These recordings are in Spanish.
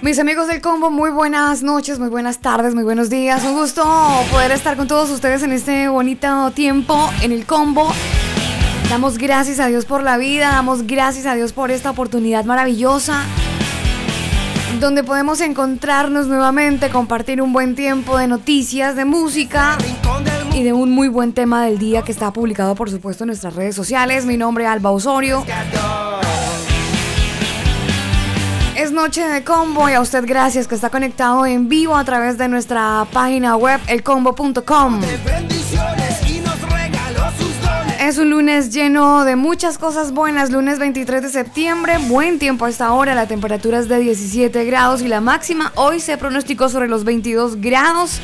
Mis amigos del combo, muy buenas noches, muy buenas tardes, muy buenos días. Un gusto poder estar con todos ustedes en este bonito tiempo en el combo. Damos gracias a Dios por la vida, damos gracias a Dios por esta oportunidad maravillosa donde podemos encontrarnos nuevamente, compartir un buen tiempo de noticias, de música y de un muy buen tema del día que está publicado por supuesto en nuestras redes sociales. Mi nombre es Alba Osorio. Noche de combo y a usted gracias que está conectado en vivo a través de nuestra página web elcombo.com. Es un lunes lleno de muchas cosas buenas, lunes 23 de septiembre, buen tiempo a esta hora, la temperatura es de 17 grados y la máxima hoy se pronosticó sobre los 22 grados.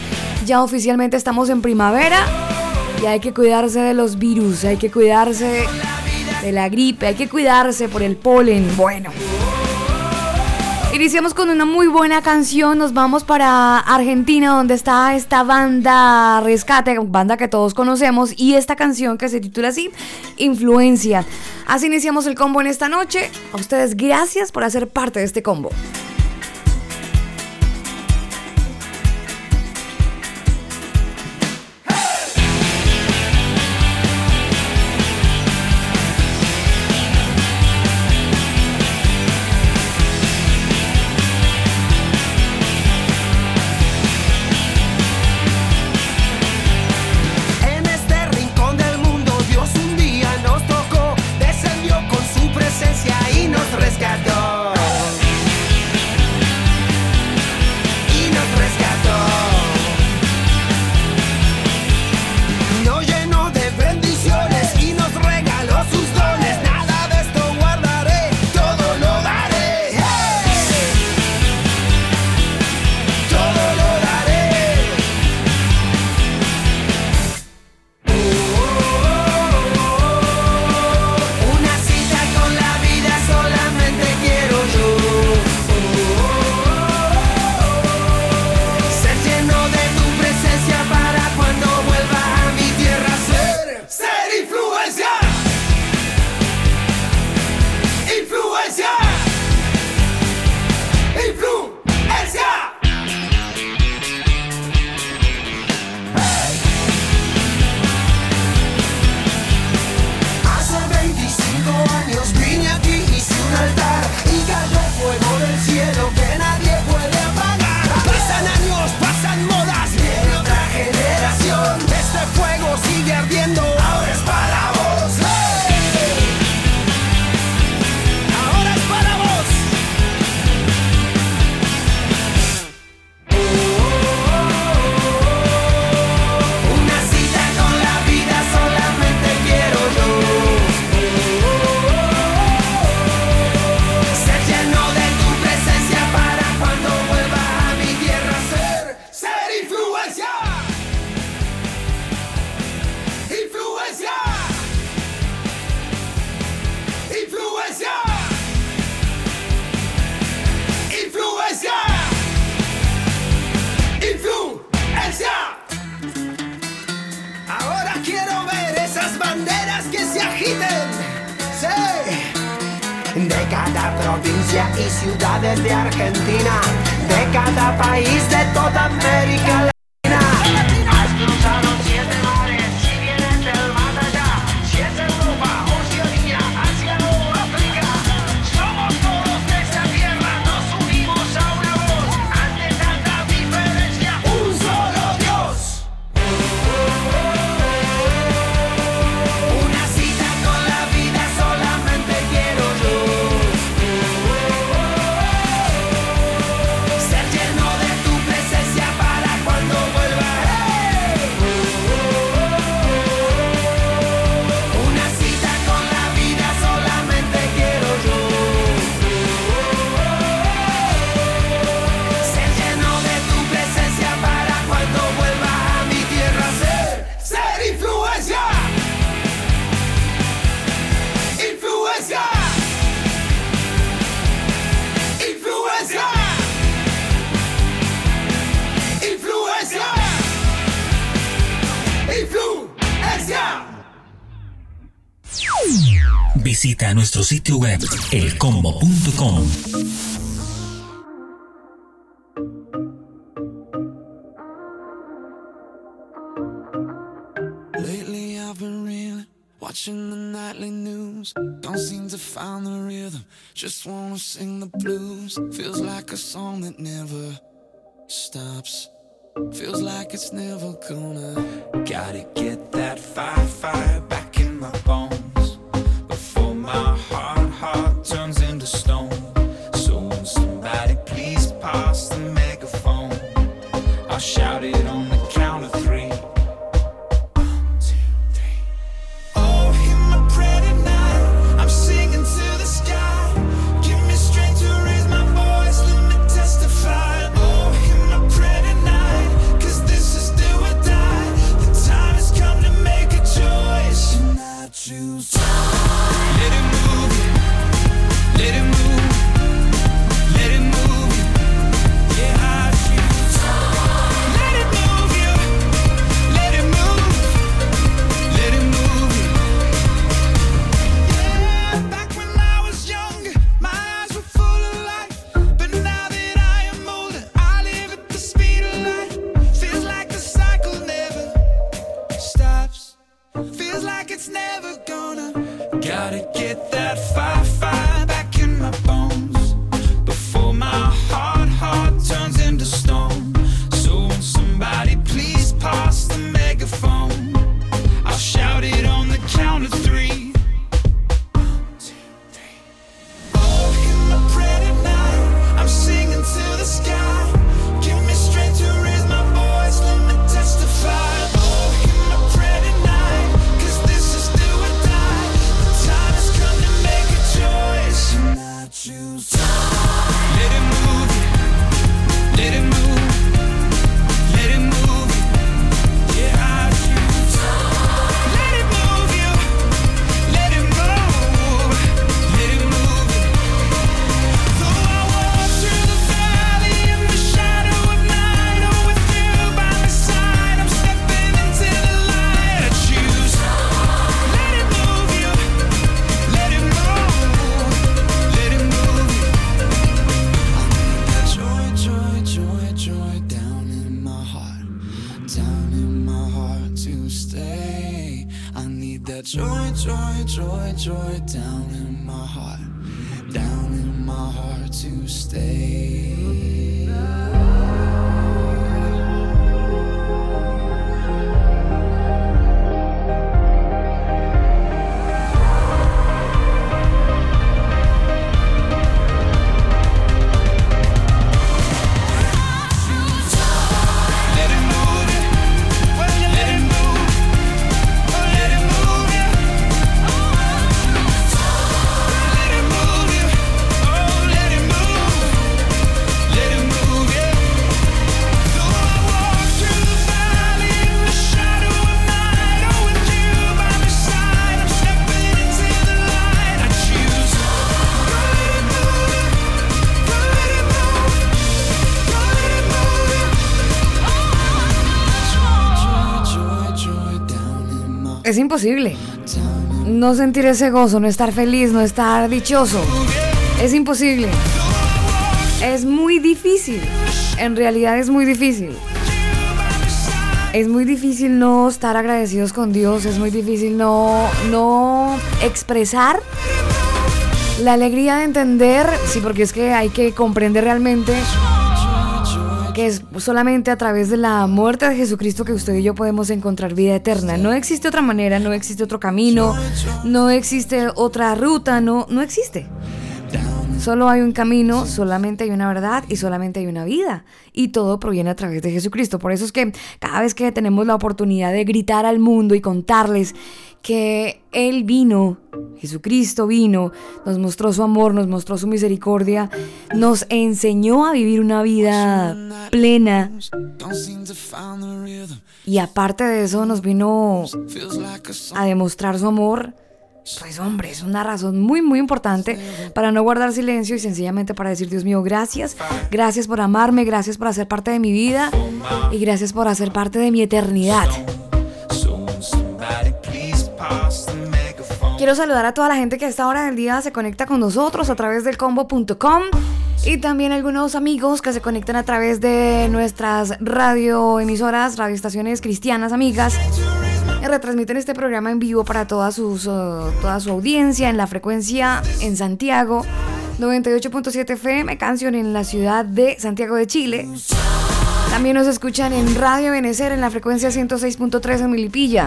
Ya oficialmente estamos en primavera y hay que cuidarse de los virus, hay que cuidarse de la gripe, hay que cuidarse por el polen. Bueno. Iniciamos con una muy buena canción, nos vamos para Argentina donde está esta banda Rescate, banda que todos conocemos, y esta canción que se titula así, Influencia. Así iniciamos el combo en esta noche. A ustedes gracias por hacer parte de este combo. Ser lleno de tu presencia para cuando web elcombo.com. Lately I've been reeling, watching the nightly news. Don't seem to find the rhythm, just wanna sing the blues. Feels like a song that never stops. Feels like it's never gonna. Gotta get that fire, fire back in my bones joy, joy, joy, down in my heart, down in my heart to stay. No sentir ese gozo, no estar feliz, no estar dichoso. Es imposible. Es muy difícil. En realidad es muy difícil. Es muy difícil no estar agradecidos con Dios, es muy difícil no, no expresar la alegría de entender, sí, porque es que hay que comprender realmente que es solamente a través de la muerte de Jesucristo que usted y yo podemos encontrar vida eterna. No existe otra manera, no existe otro camino, no existe otra ruta, no, no existe. Solo hay un camino, solamente hay una verdad y solamente hay una vida. Y todo proviene a través de Jesucristo. Por eso es que cada vez que tenemos la oportunidad de gritar al mundo y contarles que Él vino, Jesucristo vino, nos mostró su amor, nos mostró su misericordia, nos enseñó a vivir una vida plena y aparte de eso nos vino a demostrar su amor. Pues hombre, es una razón muy muy importante para no guardar silencio y sencillamente para decir, Dios mío, gracias, gracias por amarme, gracias por hacer parte de mi vida y gracias por hacer parte de mi eternidad. Quiero saludar a toda la gente que a esta hora del día se conecta con nosotros a través del combo.com y también algunos amigos que se conectan a través de nuestras radioemisoras, radioestaciones cristianas amigas. Que retransmiten este programa en vivo para toda, sus, uh, toda su audiencia en la frecuencia en Santiago, 98.7 FM, canción en la ciudad de Santiago de Chile. También nos escuchan en Radio Benecer en la frecuencia 106.3 en Milipilla.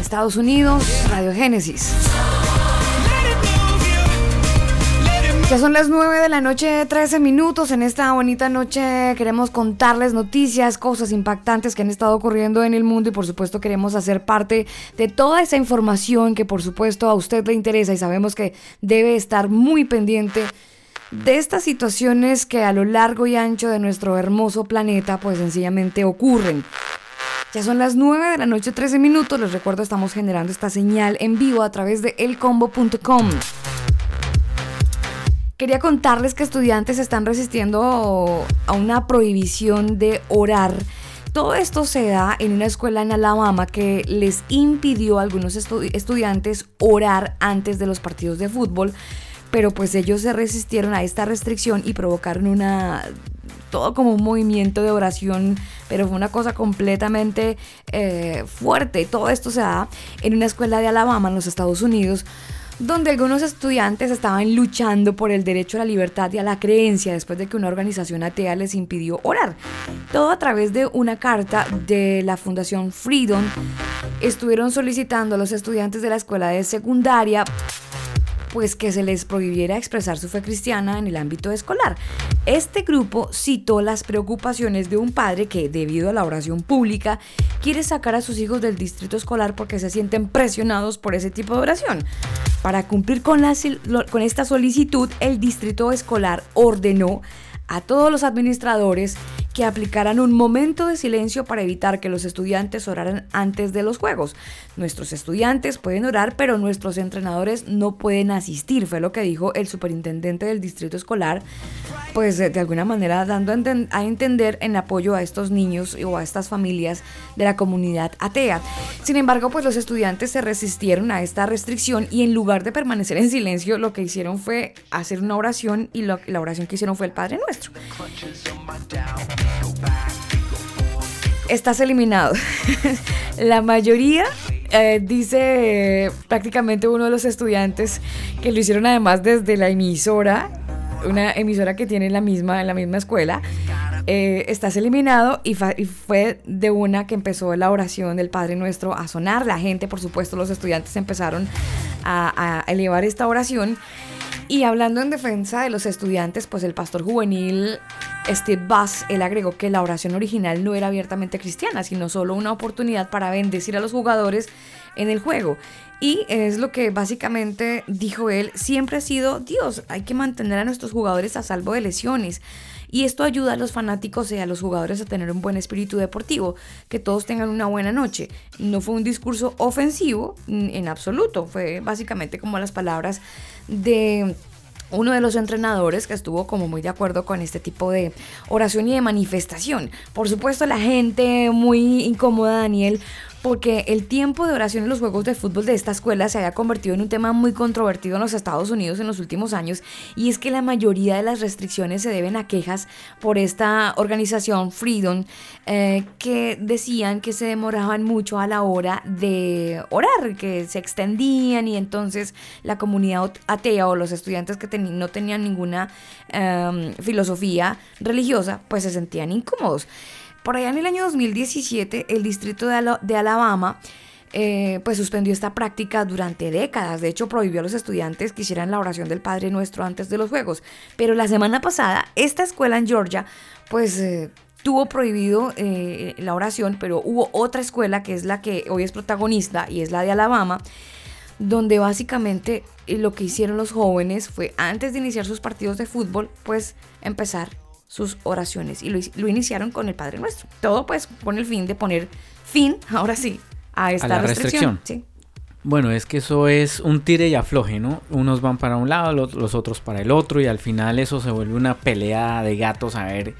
Estados Unidos, Radio Génesis. Ya son las 9 de la noche, 13 minutos. En esta bonita noche queremos contarles noticias, cosas impactantes que han estado ocurriendo en el mundo y por supuesto queremos hacer parte de toda esa información que por supuesto a usted le interesa y sabemos que debe estar muy pendiente de estas situaciones que a lo largo y ancho de nuestro hermoso planeta pues sencillamente ocurren. Ya son las 9 de la noche, 13 minutos. Les recuerdo, estamos generando esta señal en vivo a través de elcombo.com. Quería contarles que estudiantes están resistiendo a una prohibición de orar. Todo esto se da en una escuela en Alabama que les impidió a algunos estudiantes orar antes de los partidos de fútbol, pero pues ellos se resistieron a esta restricción y provocaron una todo como un movimiento de oración, pero fue una cosa completamente eh, fuerte. Todo esto se da en una escuela de Alabama en los Estados Unidos donde algunos estudiantes estaban luchando por el derecho a la libertad y a la creencia después de que una organización atea les impidió orar. Todo a través de una carta de la Fundación Freedom. Estuvieron solicitando a los estudiantes de la escuela de secundaria pues que se les prohibiera expresar su fe cristiana en el ámbito escolar. Este grupo citó las preocupaciones de un padre que, debido a la oración pública, quiere sacar a sus hijos del distrito escolar porque se sienten presionados por ese tipo de oración. Para cumplir con, con esta solicitud, el distrito escolar ordenó a todos los administradores que aplicaran un momento de silencio para evitar que los estudiantes oraran antes de los juegos. Nuestros estudiantes pueden orar, pero nuestros entrenadores no pueden asistir, fue lo que dijo el superintendente del distrito escolar, pues de alguna manera dando a entender en apoyo a estos niños o a estas familias de la comunidad atea. Sin embargo, pues los estudiantes se resistieron a esta restricción y en lugar de permanecer en silencio, lo que hicieron fue hacer una oración y la oración que hicieron fue el Padre Nuestro. Estás eliminado. la mayoría eh, dice prácticamente uno de los estudiantes que lo hicieron además desde la emisora, una emisora que tiene la misma, la misma escuela. Eh, estás eliminado y, fue de una que empezó la oración del Padre Nuestro a sonar. La gente, por supuesto, los estudiantes empezaron a elevar esta oración. Y hablando en defensa de los estudiantes, pues el pastor juvenil Steve Bass, él agregó que la oración original no era abiertamente cristiana, sino solo una oportunidad para bendecir a los jugadores en el juego. Y es lo que básicamente dijo él, siempre ha sido Dios, hay que mantener a nuestros jugadores a salvo de lesiones. Y esto ayuda a los fanáticos y a los jugadores a tener un buen espíritu deportivo, que todos tengan una buena noche. No fue un discurso ofensivo en absoluto, fue básicamente como las palabras de uno de los entrenadores que estuvo como muy de acuerdo con este tipo de oración y de manifestación. Por supuesto, la gente muy incómoda, Daniel, porque el tiempo de oración en los juegos de fútbol de esta escuela se había convertido en un tema muy controvertido en los Estados Unidos en los últimos años y es que la mayoría de las restricciones se deben a quejas por esta organización Freedom eh, que decían que se demoraban mucho a la hora de orar, que se extendían y entonces la comunidad atea o los estudiantes que no tenían ninguna em, filosofía religiosa pues se sentían incómodos. Por allá en el año 2017, el distrito de, Alabama eh, pues suspendió esta práctica durante décadas. De hecho, prohibió a los estudiantes que hicieran la oración del Padre Nuestro antes de los Juegos. Pero la semana pasada, esta escuela en Georgia, pues... Eh, tuvo prohibido eh, la oración, pero hubo otra escuela que es la que hoy es protagonista y es la de Alabama, donde básicamente lo que hicieron los jóvenes fue antes de iniciar sus partidos de fútbol, pues empezar sus oraciones y lo, iniciaron con el Padre Nuestro. Todo pues con el fin de poner fin, ahora sí, a esta restricción. Bueno, es que eso es un tire y afloje, ¿no? Unos van para un lado, los, otros para el otro y al final eso se vuelve una pelea de gatos a ver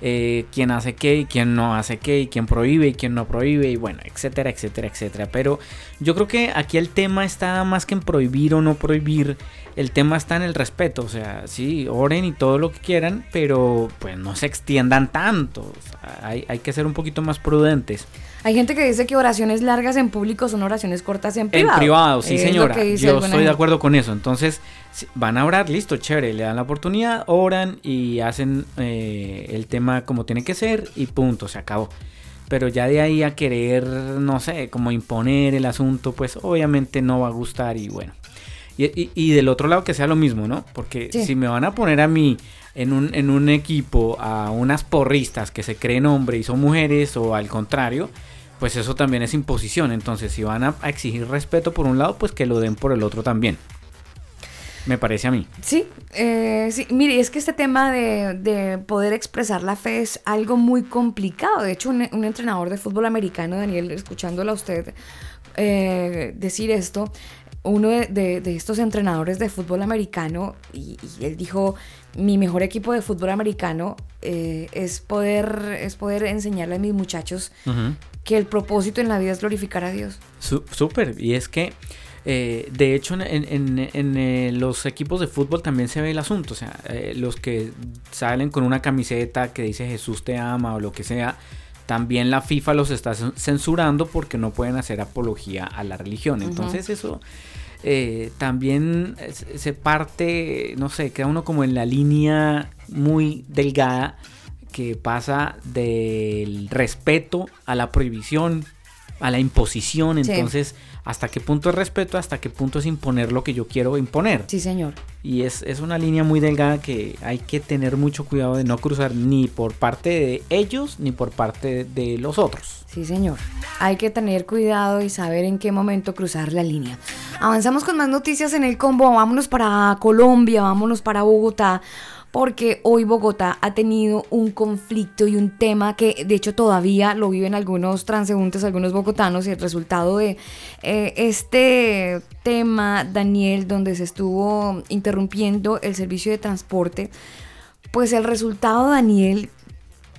eh, quién hace qué y quién no hace qué y quién prohíbe y quién no prohíbe y bueno, etcétera, etcétera, etcétera. Pero yo creo que aquí el tema está más que en prohibir o no prohibir, el tema está en el respeto, o sea, sí, oren y todo lo que quieran, pero pues no se extiendan tanto, hay, hay que ser un poquito más prudentes. Hay gente que dice que oraciones largas en público son oraciones cortas en privado. En privado, sí, señora. Yo estoy de acuerdo con eso. Entonces, van a orar, listo, chévere. Le dan la oportunidad, oran y hacen eh, el tema como tiene que ser y punto, se acabó. Pero ya de ahí a querer, no sé, como imponer el asunto, pues obviamente no va a gustar y bueno. Y, del otro lado que sea lo mismo, ¿no? Porque si me van a poner a mí en un, en un equipo a unas porristas que se creen hombres y son mujeres o al contrario, pues eso también es imposición. Entonces, si van a, exigir respeto por un lado, pues que lo den por el otro también. Me parece a mí. Sí, eh, sí. Mire, es que este tema de, poder expresar la fe es algo muy complicado. De hecho, un, entrenador de fútbol americano, Daniel, escuchándola a usted eh, decir esto, uno de, estos entrenadores de fútbol americano, y, él dijo, mi mejor equipo de fútbol americano eh, es, poder, es poder enseñarle a mis muchachos que el propósito en la vida es glorificar a Dios. Súper, y es que eh, de hecho en, eh, los equipos de fútbol también se ve el asunto, o sea, eh, los que salen con una camiseta que dice Jesús te ama o lo que sea, también la FIFA los está censurando porque no pueden hacer apología a la religión. Entonces eso también se parte, no sé, queda uno como en la línea muy delgada que pasa del respeto a la prohibición, a la imposición. Entonces, ¿hasta qué punto es respeto? ¿Hasta qué punto es imponer lo que yo quiero imponer? Sí, señor. Y es, una línea muy delgada que hay que tener mucho cuidado de no cruzar ni por parte de ellos ni por parte de los otros. Sí, señor. Hay que tener cuidado y saber en qué momento cruzar la línea. Avanzamos con más noticias en el combo. Vámonos para Colombia, vámonos para Bogotá porque hoy Bogotá ha tenido un conflicto y un tema que de hecho todavía lo viven algunos transeúntes, algunos bogotanos y el resultado de eh, este tema, Daniel, donde se estuvo interrumpiendo el servicio de transporte, pues el resultado, Daniel,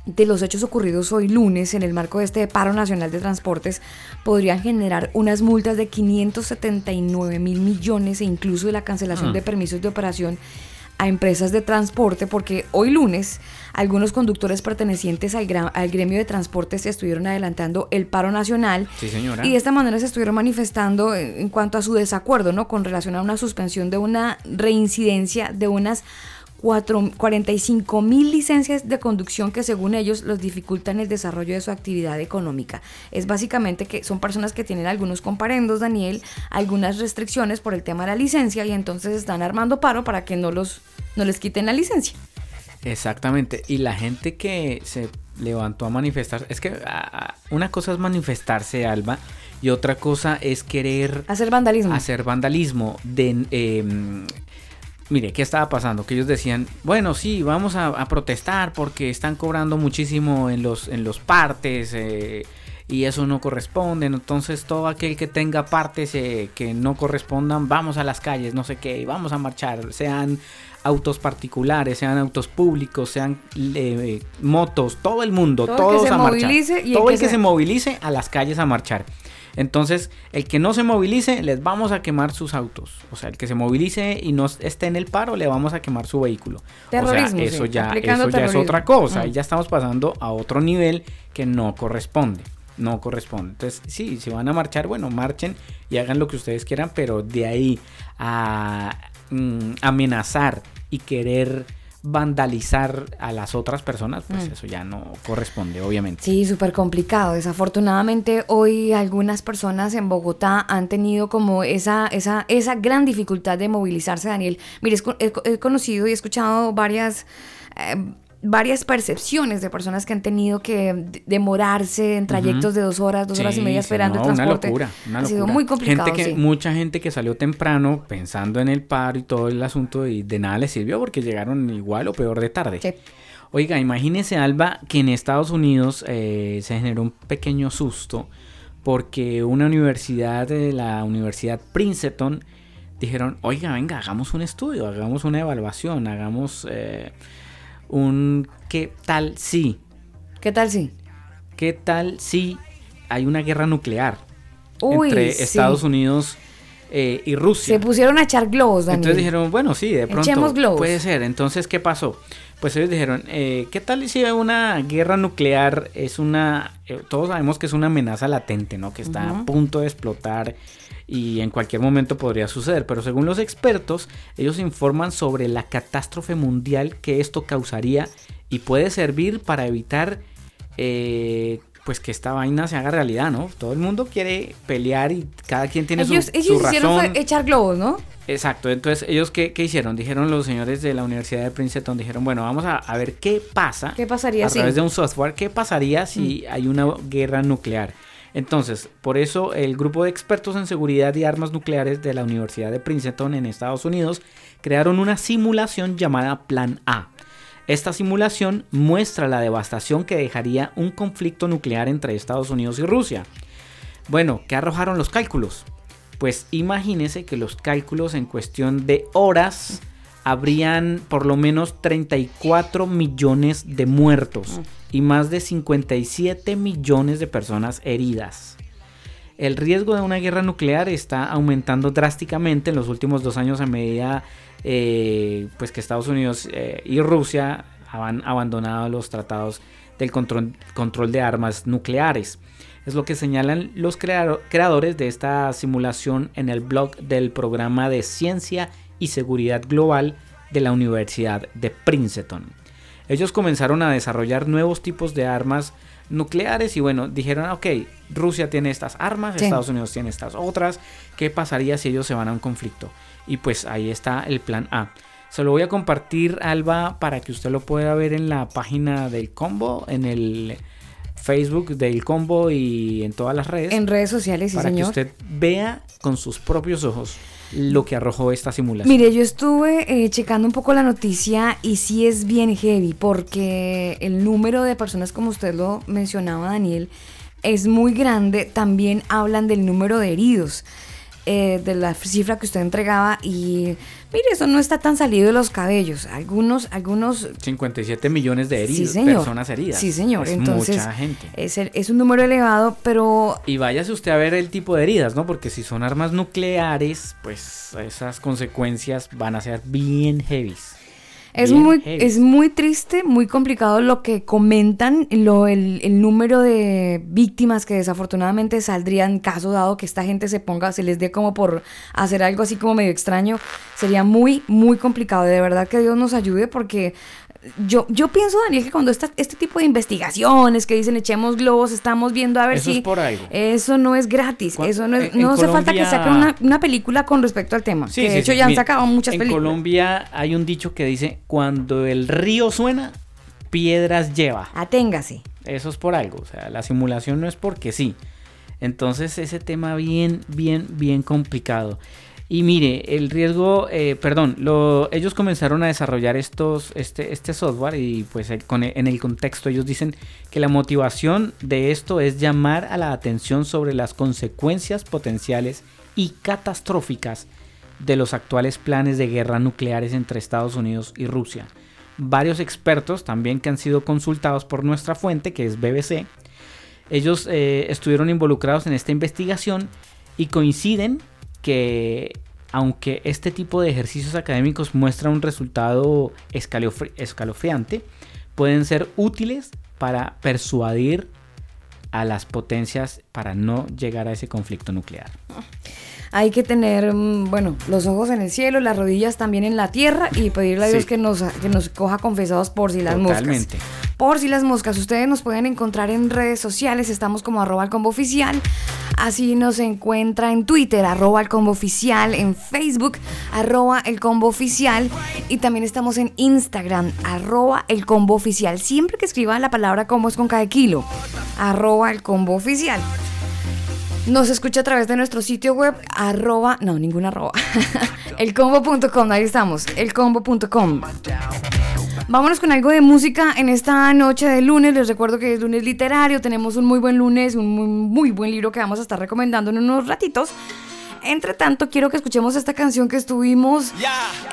de los hechos ocurridos hoy lunes en el marco de este paro nacional de transportes podrían generar unas multas de 579 mil millones e incluso de la cancelación mm. de permisos de operación a empresas de transporte porque hoy lunes algunos conductores pertenecientes al, al, gremio de transporte se estuvieron adelantando el paro nacional. Y de esta manera se estuvieron manifestando en, cuanto a su desacuerdo no con relación a una suspensión de una reincidencia de unas 45 mil licencias de conducción que según ellos los dificultan el desarrollo de su actividad económica. Es básicamente que son personas que tienen algunos comparendos, Daniel, algunas restricciones por el tema de la licencia y entonces están armando paro para que no, los, no les quiten la licencia. Exactamente. Y la gente que se levantó a manifestar, es que una cosa es manifestarse, Alba, y otra cosa es querer... Hacer vandalismo. Hacer vandalismo. De, em, mire, ¿qué estaba pasando? Que ellos decían, bueno, sí, vamos a, protestar porque están cobrando muchísimo en los, en los partes eh, y eso no corresponde. Entonces todo aquel que tenga partes eh, que no correspondan, vamos a las calles, no sé qué, vamos a marchar, sean autos particulares, sean autos públicos, sean eh, motos, todo el mundo, todos a marchar. todo el que se movilice a las calles a marchar. Entonces, el que no se movilice, les vamos a quemar sus autos. O sea, el que se movilice y no esté en el paro, le vamos a quemar su vehículo. Terrorismo, o sea, eso ya, eso ya es otra cosa. Y ya estamos pasando a otro nivel que no corresponde. No corresponde. Entonces, sí, si van a marchar, bueno, marchen y hagan lo que ustedes quieran, pero de ahí a mm, amenazar y querer vandalizar a las otras personas, pues mm. eso ya no corresponde, obviamente. Sí, súper complicado. Desafortunadamente, hoy algunas personas en Bogotá han tenido como esa, esa, esa gran dificultad de movilizarse, Daniel. Mire, he, conocido y he escuchado varias... Eh, varias percepciones de personas que han tenido que demorarse en trayectos de dos horas, dos horas y media esperando el transporte. Una locura, una Ha sido muy complicado. Gente que, Mucha gente que salió temprano pensando en el paro y todo el asunto y de nada les sirvió porque llegaron igual o peor de tarde. Oiga, imagínese Alba que en Estados Unidos eh, se generó un pequeño susto porque una universidad, de la Universidad Princeton, dijeron, oiga, venga, hagamos un estudio, hagamos una evaluación, hagamos... Eh, un qué tal si ¿Qué tal si? ¿Qué tal si hay una guerra nuclear Uy, entre sí. Estados Unidos eh, y Rusia? Se pusieron a echar globos, Daniel. Entonces dijeron, bueno, sí, de pronto globos. puede ser. Entonces, ¿qué pasó? Pues ellos dijeron, eh, ¿qué tal si una guerra nuclear es una, eh, todos sabemos que es una amenaza latente, ¿no? Que está a punto de explotar y en cualquier momento podría suceder. Pero según los expertos, ellos informan sobre la catástrofe mundial que esto causaría y puede servir para evitar, eh, pues que esta vaina se haga realidad, ¿no? Todo el mundo quiere pelear y cada quien tiene su, ellos su ellos hicieron razón. fue echar globos, ¿no? Exacto, entonces ellos qué, qué hicieron? Dijeron los señores de la Universidad de Princeton, dijeron, bueno, vamos a, a ver qué pasa ¿Qué pasaría a si? través de un software, qué pasaría si hay una guerra nuclear. Entonces, por eso el grupo de expertos en seguridad y armas nucleares de la Universidad de Princeton en Estados Unidos crearon una simulación llamada Plan A. Esta simulación muestra la devastación que dejaría un conflicto nuclear entre Estados Unidos y Rusia. Bueno, ¿qué arrojaron los cálculos? Pues imagínese que los cálculos en cuestión de horas habrían por lo menos 34 millones de muertos y más de 57 millones de personas heridas. El riesgo de una guerra nuclear está aumentando drásticamente en los últimos dos años a medida eh, pues que Estados Unidos eh, y Rusia han abandonado los tratados del control, de armas nucleares. Es lo que señalan los creado- creadores de esta simulación en el blog del programa de ciencia y seguridad global de la Universidad de Princeton. Ellos comenzaron a desarrollar nuevos tipos de armas nucleares y bueno, dijeron, ok, Rusia tiene estas armas, Sí. Estados Unidos tiene estas otras, ¿qué pasaría si ellos se van a un conflicto? Y pues ahí está el plan A. Se lo voy a compartir, Alba, para que usted lo pueda ver en la página del combo, en el Facebook del combo y en todas las redes. En redes sociales, sí, para señor. que usted vea con sus propios ojos lo que arrojó esta simulación. Mire, yo estuve eh, checando un poco la noticia y sí es bien heavy porque el número de personas, como usted lo mencionaba, Daniel, es muy grande. También hablan del número de heridos, eh, de la cifra que usted entregaba y mire, eso no está tan salido de los cabellos. Algunos, algunos 57 millones de heridos, sí, personas heridas. Sí, señor. Es Entonces, mucha gente. Es, el- es un número elevado, pero Y váyase usted a ver el tipo de heridas, ¿no? Porque si son armas nucleares, pues esas consecuencias van a ser bien heavies. Es Bien muy, heavy. es muy triste, muy complicado lo que comentan, lo, el, el número de víctimas que desafortunadamente saldrían caso dado que esta gente se ponga, se les dé como por hacer algo así como medio extraño. Sería muy, muy complicado. De verdad que Dios nos ayude porque yo, yo pienso, Daniel, que cuando está este tipo de investigaciones que dicen echemos globos, estamos viendo a ver Eso si... es por algo. Eso no es gratis. Eso no, es- en- en no hace falta que saquen una, una película con respecto al tema. que de hecho ya han sacado muchas en películas. Colombia hay un dicho que dice, cuando el río suena, piedras lleva. Aténgase. Eso es por algo, o sea, la simulación no es porque sí. Entonces ese tema bien, bien, bien complicado. Y mire, el riesgo, eh, perdón, lo- ellos comenzaron a desarrollar estos, este, este software y pues el- en el contexto ellos dicen que la motivación de esto es llamar a la atención sobre las consecuencias potenciales y catastróficas de los actuales planes de guerra nucleares entre Estados Unidos y Rusia. Varios expertos también que han sido consultados por nuestra fuente, que es BBC, ellos eh, estuvieron involucrados en esta investigación y coinciden que aunque este tipo de ejercicios académicos muestran un resultado escalofri- escalofriante, pueden ser útiles para persuadir a las potencias para no llegar a ese conflicto nuclear. Hay que tener, mm, bueno, los ojos en el cielo, las rodillas también en la tierra y pedirle a Dios Sí. que nos, que nos coja confesados por si las Totalmente. moscas. Por si las moscas. Ustedes nos pueden encontrar en redes sociales, estamos como arroba el combo oficial. Así nos encuentra en Twitter, arroba el combo oficial, en Facebook, arroba el combo oficial. Y también estamos en Instagram, arroba el combo oficial. Siempre que escriban la palabra combo es con cada kilo, arroba el combo oficial. Nos escucha a través de nuestro sitio web, arroba, no, ninguna arroba, elcombo.com, ahí estamos, elcombo.com. Vámonos con algo de música en esta noche de lunes. Les recuerdo que es lunes literario, tenemos un muy buen lunes, un muy, muy buen libro que vamos a estar recomendando en unos ratitos. Entre tanto, quiero que escuchemos esta canción que estuvimos,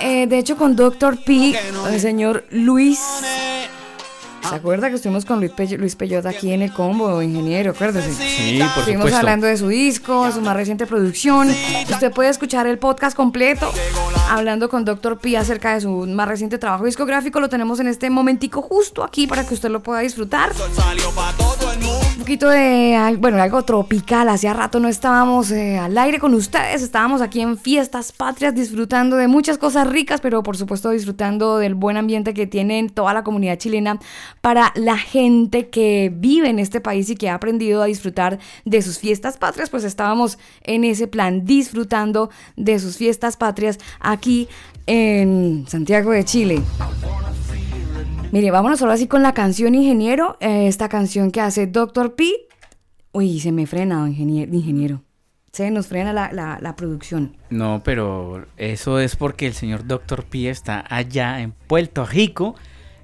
eh, de hecho, con Dr. P, el señor Luis ¿Se acuerda que estuvimos con Luis, Pello, Luis Peyota aquí en el combo, ingeniero? Acuérdese. Sí, por Estuvimos supuesto. hablando de su disco, de su más reciente producción. Usted puede escuchar el podcast completo hablando con Dr. P acerca de su más reciente trabajo discográfico. Lo tenemos en este momentico justo aquí para que usted lo pueda disfrutar. Poquito de, bueno, algo tropical. Hacía rato no estábamos eh, al aire con ustedes. Estábamos aquí en Fiestas Patrias disfrutando de muchas cosas ricas, pero por supuesto disfrutando del buen ambiente que tiene toda la comunidad chilena para la gente que vive en este país y que ha aprendido a disfrutar de sus fiestas patrias. Pues estábamos en ese plan disfrutando de sus fiestas patrias aquí en Santiago de Chile. Mire, vámonos ahora sí con la canción Ingeniero. eh, esta canción que hace Dr. P. Uy, se me frena, ingeniero. Se nos frena la, la- la producción. No, pero eso es porque el señor Dr. P está allá en Puerto Rico,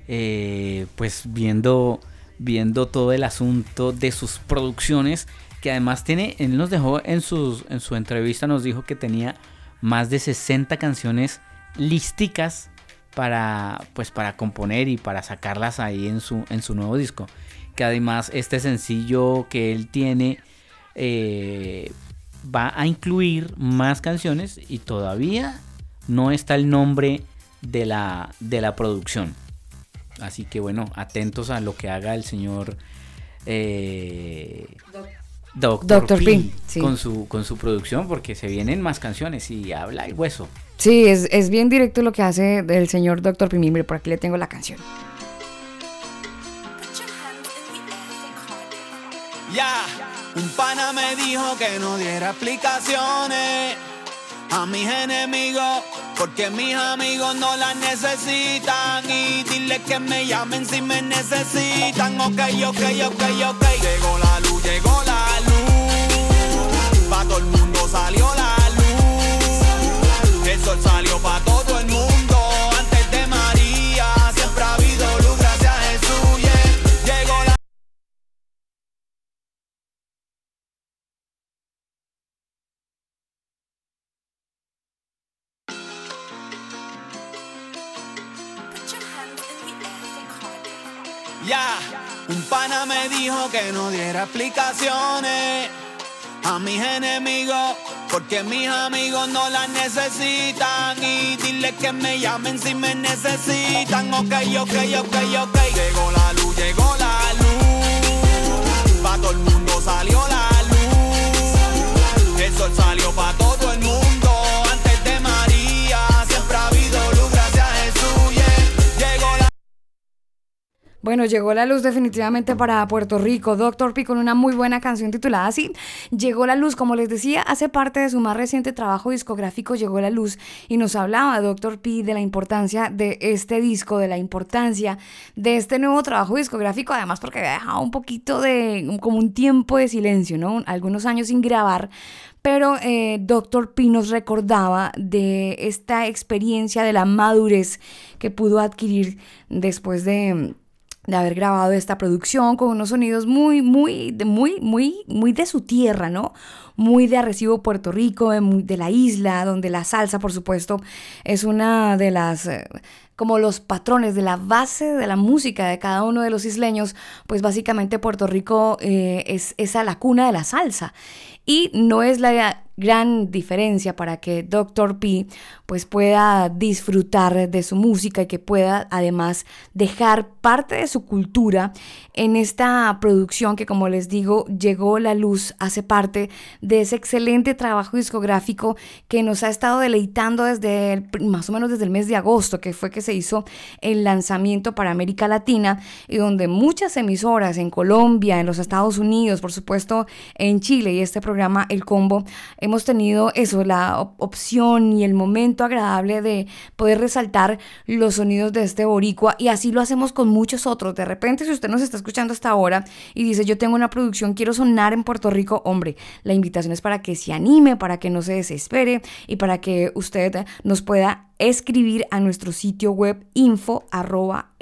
eh, pues viendo, viendo todo el asunto de sus producciones, que además tiene, él nos dejó en, sus, en su entrevista, nos dijo que tenía más de 60 canciones listicas para, pues, para componer y para sacarlas ahí en su, en su nuevo disco. Que además este sencillo que él tiene... eh, va a incluir más canciones y todavía no está el nombre de la, de la producción. Así que bueno, atentos a lo que haga el señor eh. P, P, sí. con, su, con su producción porque se vienen más canciones y habla el hueso. Sí, es, es bien directo lo que hace el señor Dr. P. Mire, por aquí le tengo la canción. Ya, un pana me dijo que no diera explicaciones a mis enemigos, porque mis amigos no las necesitan. Y dile que me llamen si me necesitan. Ok, ok, ok, ok. Llegó la luz, llegó la luz. Pa' todo el mundo salió la salió pa' todo el mundo. Antes de María, siempre ha habido luz, gracias a Jesús. Llegó la Ya, un pana me dijo que no diera explicaciones a mis enemigos, porque mis amigos no las necesitan. Y dile que me llamen si me necesitan. Ok, ok, ok, ok. Llegó la luz, llegó la luz. Pa' todo el mundo salió la luz. El sol salió pa' todo el mundo. Bueno, llegó la luz definitivamente para Puerto Rico. Dr. P con una muy buena canción titulada así. Llegó la luz, como les decía, hace parte de su más reciente trabajo discográfico Llegó la luz y nos hablaba Dr. P de la importancia de este disco, de la importancia de este nuevo trabajo discográfico, además porque había dejado un poquito de como un tiempo de silencio, ¿no? Algunos años sin grabar. Pero eh, Dr. P nos recordaba de esta experiencia, de la madurez que pudo adquirir después de, de haber grabado esta producción con unos sonidos muy, muy, muy, muy, muy de su tierra, ¿no? Muy de Arrecibo, Puerto Rico, de, muy- de la isla, donde la salsa, por supuesto, es una de las... eh, como los patrones de la base de la música de cada uno de los isleños, pues básicamente Puerto Rico eh, es esa la cuna de la salsa. Y no es la gran diferencia para que Dr. P pues pueda disfrutar de su música y que pueda además dejar parte de su cultura en esta producción que como les digo llegó la luz, hace parte de ese excelente trabajo discográfico que nos ha estado deleitando desde el- más o menos desde el mes de agosto que fue que se hizo el lanzamiento para América Latina y donde muchas emisoras en Colombia, en los Estados Unidos, por supuesto en Chile y este programa El Combo hemos tenido eso, la op- opción y el momento agradable de poder resaltar los sonidos de este boricua y así lo hacemos con muchos otros. De repente, si usted nos está escuchando hasta ahora y dice yo tengo una producción, quiero sonar en Puerto Rico, hombre, la invitación es para que se anime, para que no se desespere y para que usted nos pueda escribir a nuestro sitio web info arroba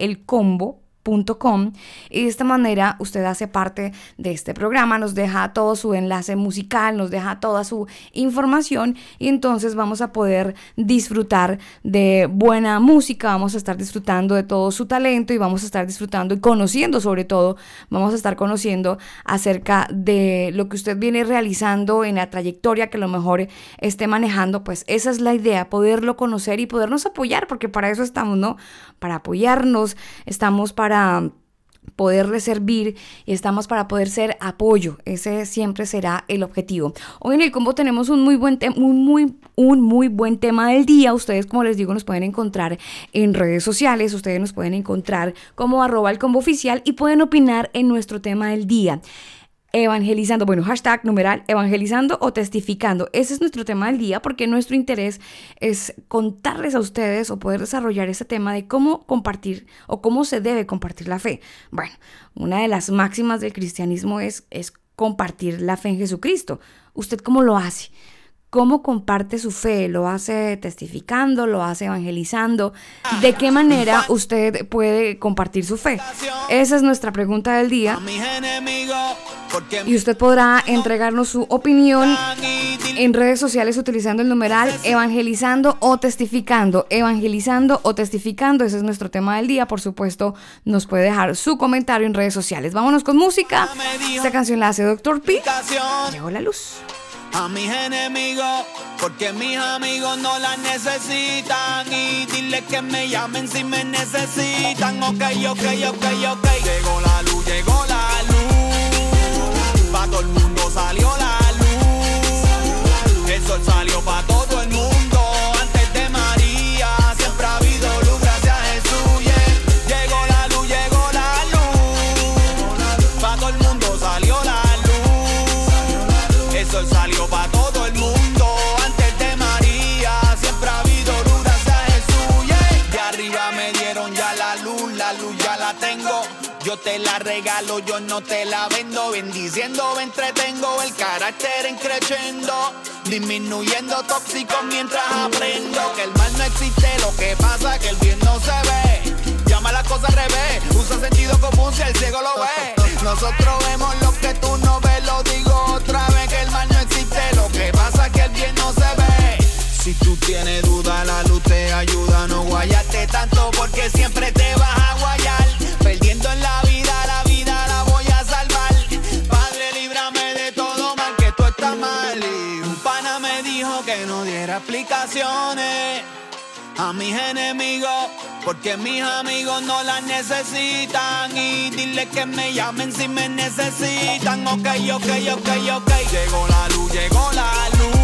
y de esta manera usted hace parte de este programa, nos deja todo su enlace musical, nos deja toda su información y entonces vamos a poder disfrutar de buena música, vamos a estar disfrutando de todo su talento y vamos a estar disfrutando y conociendo sobre todo, vamos a estar conociendo acerca de lo que usted viene realizando en la trayectoria que a lo mejor esté manejando, pues esa es la idea, poderlo conocer y podernos apoyar, porque para eso estamos, ¿no? Para apoyarnos, estamos para poderle servir y estamos para poder ser apoyo. Ese siempre será el objetivo. Hoy en el combo tenemos un muy buen un muy un muy buen tema del día. Ustedes, como les digo, nos pueden encontrar en redes sociales, ustedes nos pueden encontrar como arroba el combo oficial y pueden opinar en nuestro tema del día evangelizando, bueno, hashtag numeral, evangelizando o testificando. Ese es nuestro tema del día porque nuestro interés es contarles a ustedes o poder desarrollar ese tema de cómo compartir o cómo se debe compartir la fe. Bueno, una de las máximas del cristianismo es, es compartir la fe en Jesucristo. ¿Usted cómo lo hace? ¿Cómo comparte su fe? ¿Lo hace testificando? ¿Lo hace evangelizando? ¿De qué manera usted puede compartir su fe? Esa es nuestra pregunta del día. Y usted podrá entregarnos su opinión en redes sociales utilizando el numeral evangelizando o testificando. Evangelizando o testificando, ese es nuestro tema del día. Por supuesto, nos puede dejar su comentario en redes sociales. Vámonos con música. Esta canción la hace Doctor P. Llegó la luz a mis enemigos, porque mis amigos no las necesitan. Y dile que me llamen si me necesitan. Ok, ok, ok, ok. Llegó la luz, llegó la luz. Pa' todo el mundo salió la luz. El sol salió pa' todo te la regalo, yo no te la vendo. Bendiciendo, me entretengo, el carácter en creciendo. Disminuyendo tóxico mientras aprendo que el mal no existe, lo que pasa que el bien no se ve. Llama las cosas al revés, usa sentido común si el ciego lo ve. Nosotros vemos lo que tú no ves, lo digo otra vez que el mal no existe, lo que pasa que el bien no se ve. Si tú tienes duda, la luz te ayuda, no guayate tanto porque siempre te vas a guayar. Perdiendo en la vida, la vida la voy a salvar. Padre, líbrame de todo mal, que tú estás mal. Y un pana me dijo que no diera explicaciones a mis enemigos, porque mis amigos no las necesitan. Y dile que me llamen si me necesitan. Ok, ok, ok, ok. Llegó la luz, llegó la luz.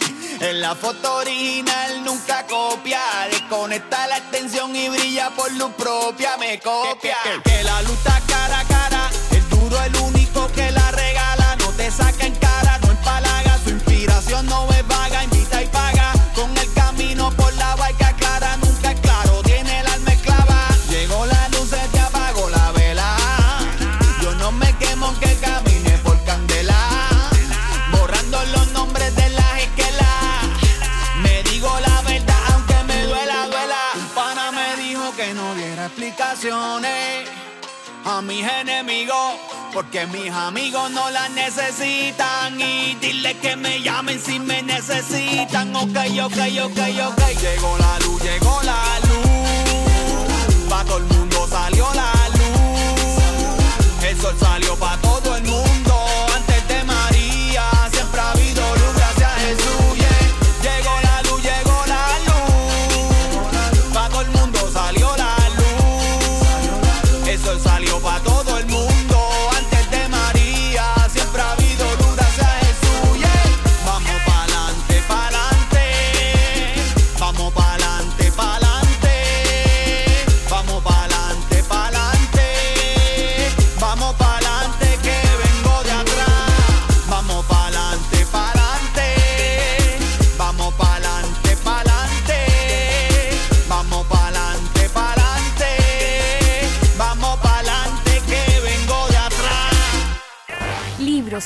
En la foto original nunca copia. Desconecta la extensión y brilla por luz propia. Me copia. Que, la luz está mis enemigos, porque mis amigos no las necesitan. Y dile que me llamen si me necesitan. Ok, ok, ok, ok. Llegó la luz, llegó la luz. Pa' todo el mundo salió la luz. El sol salió pa' todo el mundo.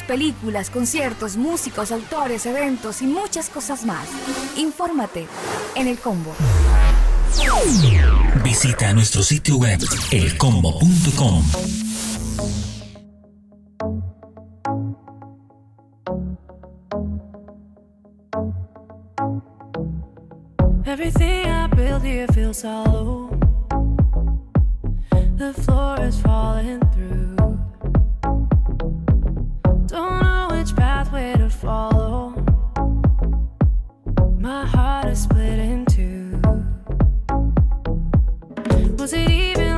Películas, conciertos, músicos, autores, eventos y muchas cosas más. Infórmate en el combo. Visita nuestro sitio web elcombo.com. Everything I build here feels hollow. The floor is falling through. Follow. My heart is split in two. Was it even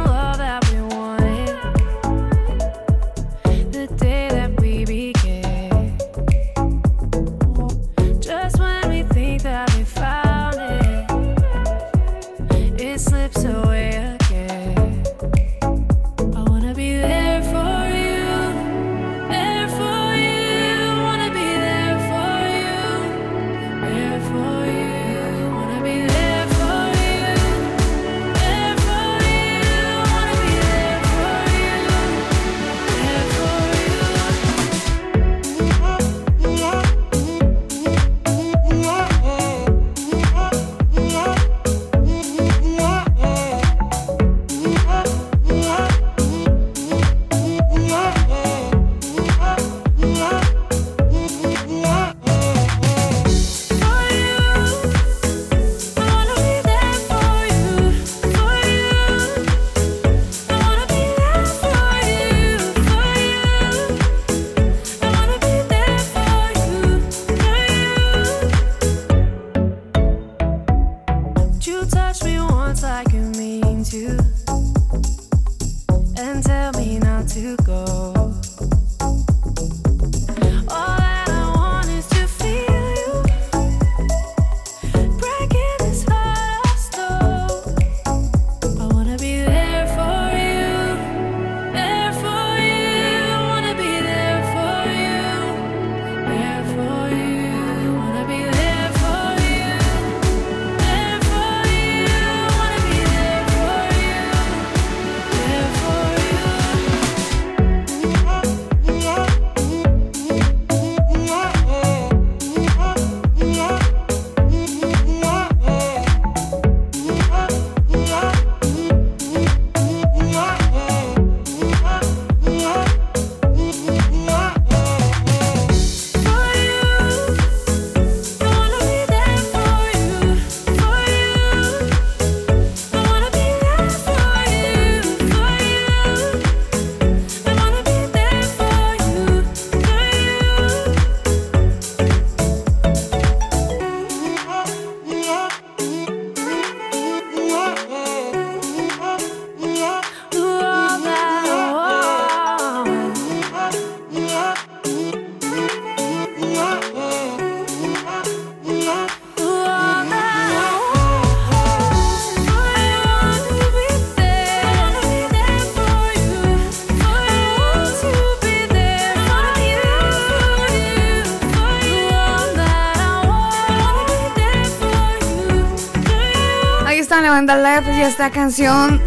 y esta canción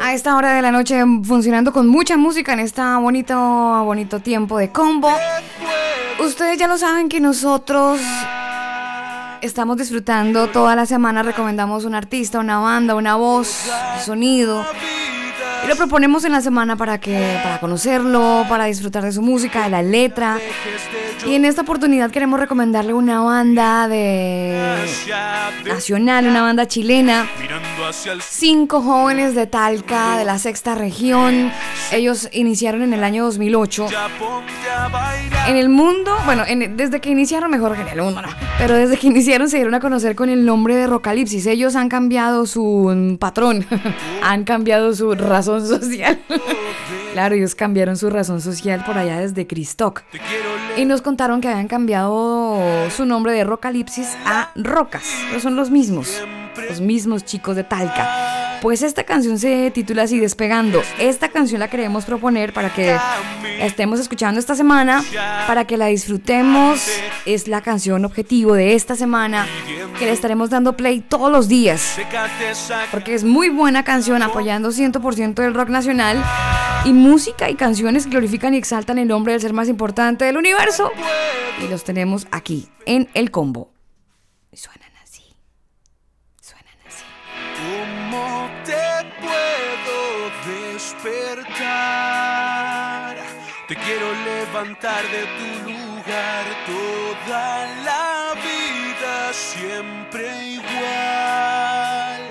a esta hora de la noche funcionando con mucha música en este bonito, bonito tiempo de combo. Ustedes ya lo saben que nosotros estamos disfrutando toda la semana, recomendamos un artista, una banda, una voz, sonido. Lo proponemos en la semana para que para conocerlo, para disfrutar de su música, de la letra. Y en esta oportunidad queremos recomendarle una banda de nacional, una banda chilena. Cinco jóvenes de Talca, de la sexta región. Ellos iniciaron en el año 2008. En el mundo, bueno, en- desde que iniciaron, mejor que en el mundo, no. Pero desde que iniciaron se dieron a conocer con el nombre de Rocalipsis. Ellos han cambiado su mm, patrón, han cambiado su razón social. claro, ellos cambiaron su razón social por allá desde Cristoc. Y nos contaron que habían cambiado su nombre de Rocalipsis a Rocas. Pero son los mismos, los mismos chicos de Talca. Pues esta canción se titula así, Despegando. Esta canción la queremos proponer para que estemos escuchando esta semana, para que la disfrutemos. Es la canción objetivo de esta semana, que le estaremos dando play todos los días. Porque es muy buena canción, apoyando 100% del rock nacional. Y música y canciones glorifican y exaltan el nombre del ser más importante del universo. Y los tenemos aquí, en el combo. Y. Suenan despertar? Te quiero levantar de tu lugar toda la vida, siempre igual.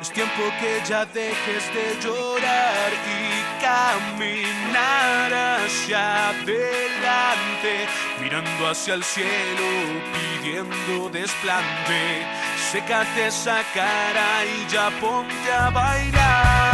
Es tiempo que ya dejes de llorar y caminar hacia adelante, mirando hacia el cielo, pidiendo desplante. Sécate esa cara y ya ponte a bailar.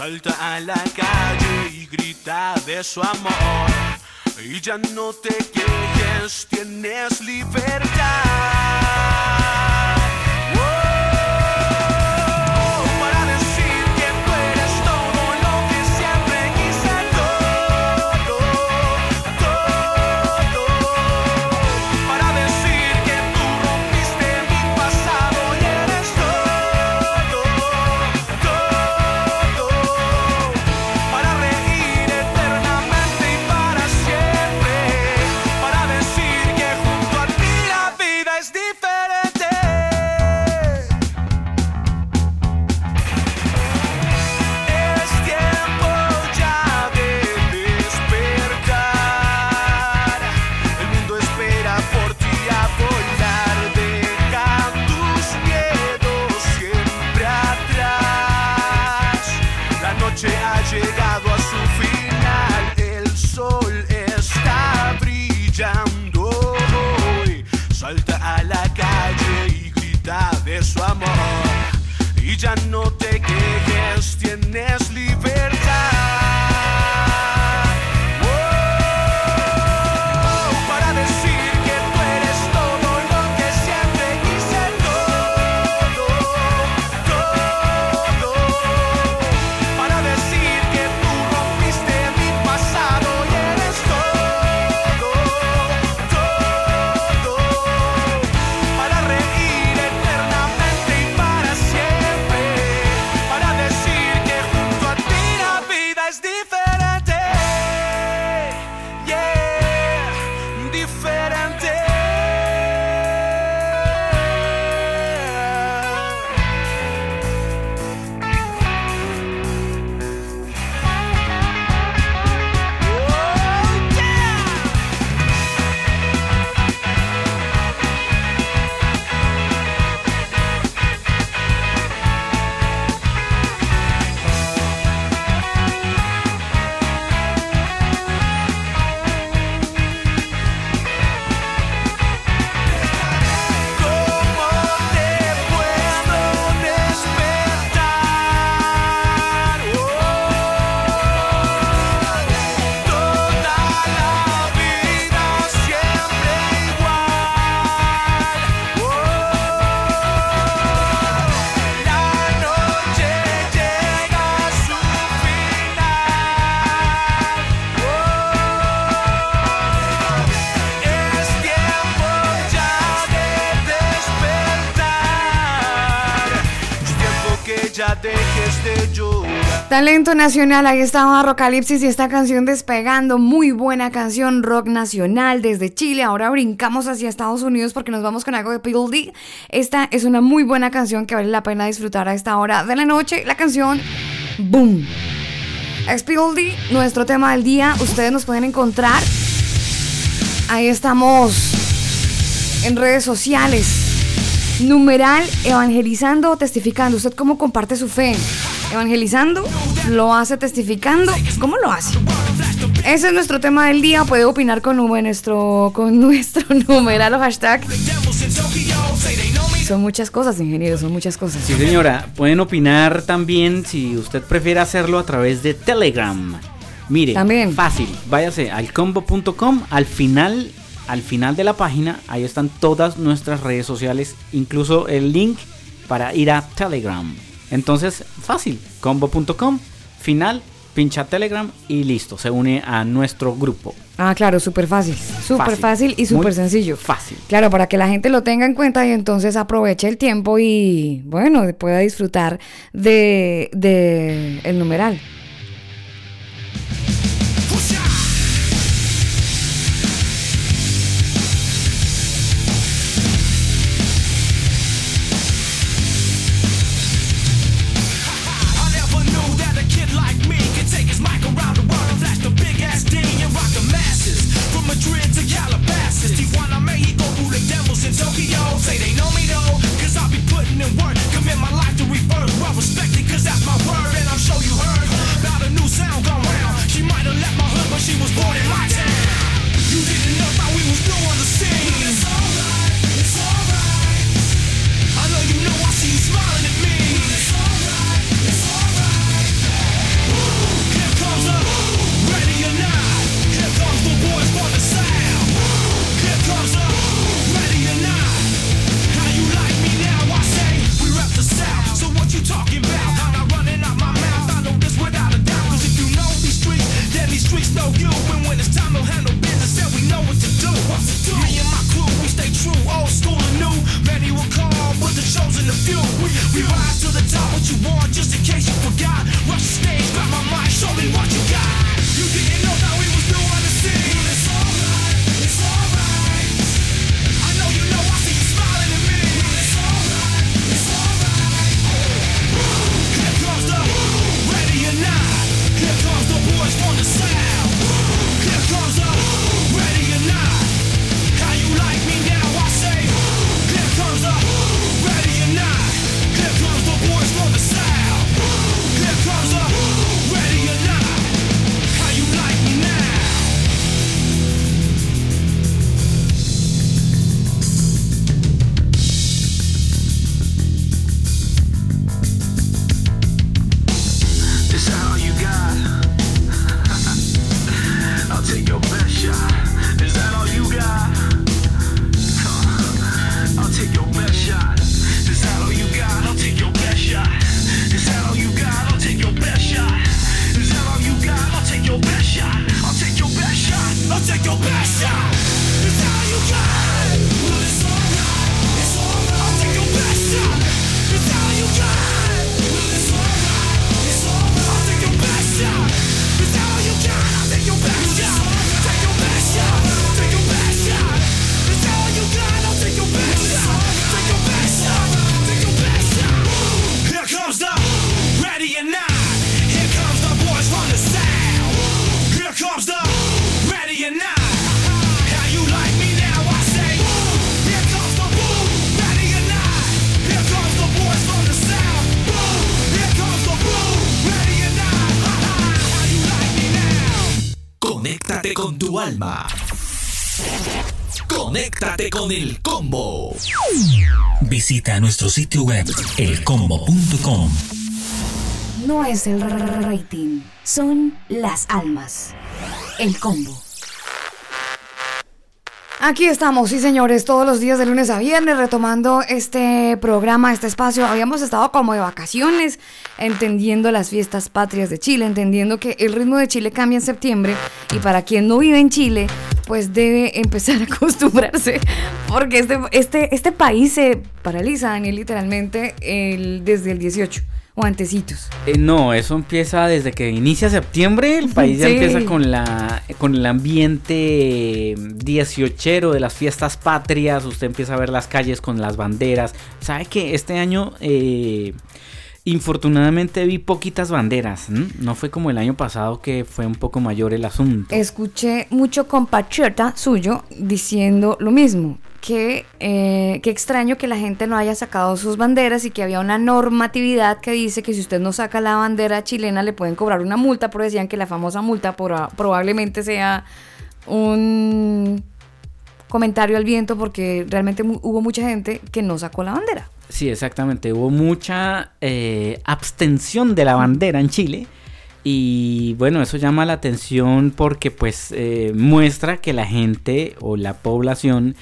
Salta a la calle y grita de su amor. Y ya no te quejes, tienes libertad. Talento nacional, ahí estaba Rocalipsis y esta canción despegando, muy buena canción, rock nacional desde Chile. Ahora brincamos hacia Estados Unidos porque nos vamos con algo de P.O.D. Esta es una muy buena canción que vale la pena disfrutar a esta hora de la noche. La canción Boom. Es P.O.D., nuestro tema del día. Ustedes nos pueden encontrar. Ahí estamos en redes sociales. Numeral evangelizando o testificando. ¿Usted cómo comparte su fe? ¿Evangelizando? ¿Lo hace testificando? ¿Cómo lo hace? Ese es nuestro tema del día. Puede opinar con nuestro, con nuestro numeral o hashtag. Son muchas cosas, ingeniero, son muchas cosas. Sí, señora. Pueden opinar también si usted prefiere hacerlo a través de Telegram. Mire, También. fácil. Váyase al combo.com. Al final, al final de la página, ahí están todas nuestras redes sociales, incluso el link para ir a Telegram. Entonces, fácil. Combo.com. Final, pincha Telegram y listo. Se une a nuestro grupo. Ah, claro, súper fácil. Súper fácil y súper sencillo. Fácil. Claro, para que la gente lo tenga en cuenta y entonces aproveche el tiempo y, bueno, pueda disfrutar de, de el numeral. Con el combo. Visita nuestro sitio web elcombo.com. No es el rating, son las almas. El combo. Aquí estamos, sí señores, todos los días de lunes a viernes retomando este programa, este espacio. Habíamos estado como de vacaciones, entendiendo las fiestas patrias de Chile, entendiendo que el ritmo de Chile cambia en septiembre y para quien no vive en Chile, pues debe empezar a acostumbrarse porque este, este, este país se paraliza, Daniel, literalmente desde el 18. O antecitos. Eh, no, eso empieza desde que inicia septiembre. El país ya empieza con la con el ambiente 18 de las fiestas patrias. Usted empieza a ver las calles con las banderas. ¿Sabe que este año, eh, infortunadamente, vi poquitas banderas? No fue como el año pasado que fue un poco mayor el asunto. Escuché mucho compatriota suyo diciendo lo mismo. Que, eh, extraño que la gente no haya sacado sus banderas y que había una normatividad que dice que si usted no saca la bandera chilena le pueden cobrar una multa, pero decían que la famosa multa por- probablemente sea un comentario al viento porque realmente hubo mucha gente que no sacó la bandera. Sí, exactamente. Hubo mucha eh, abstención de la bandera en Chile. Y bueno, eso llama la atención porque pues eh, muestra que la gente o la población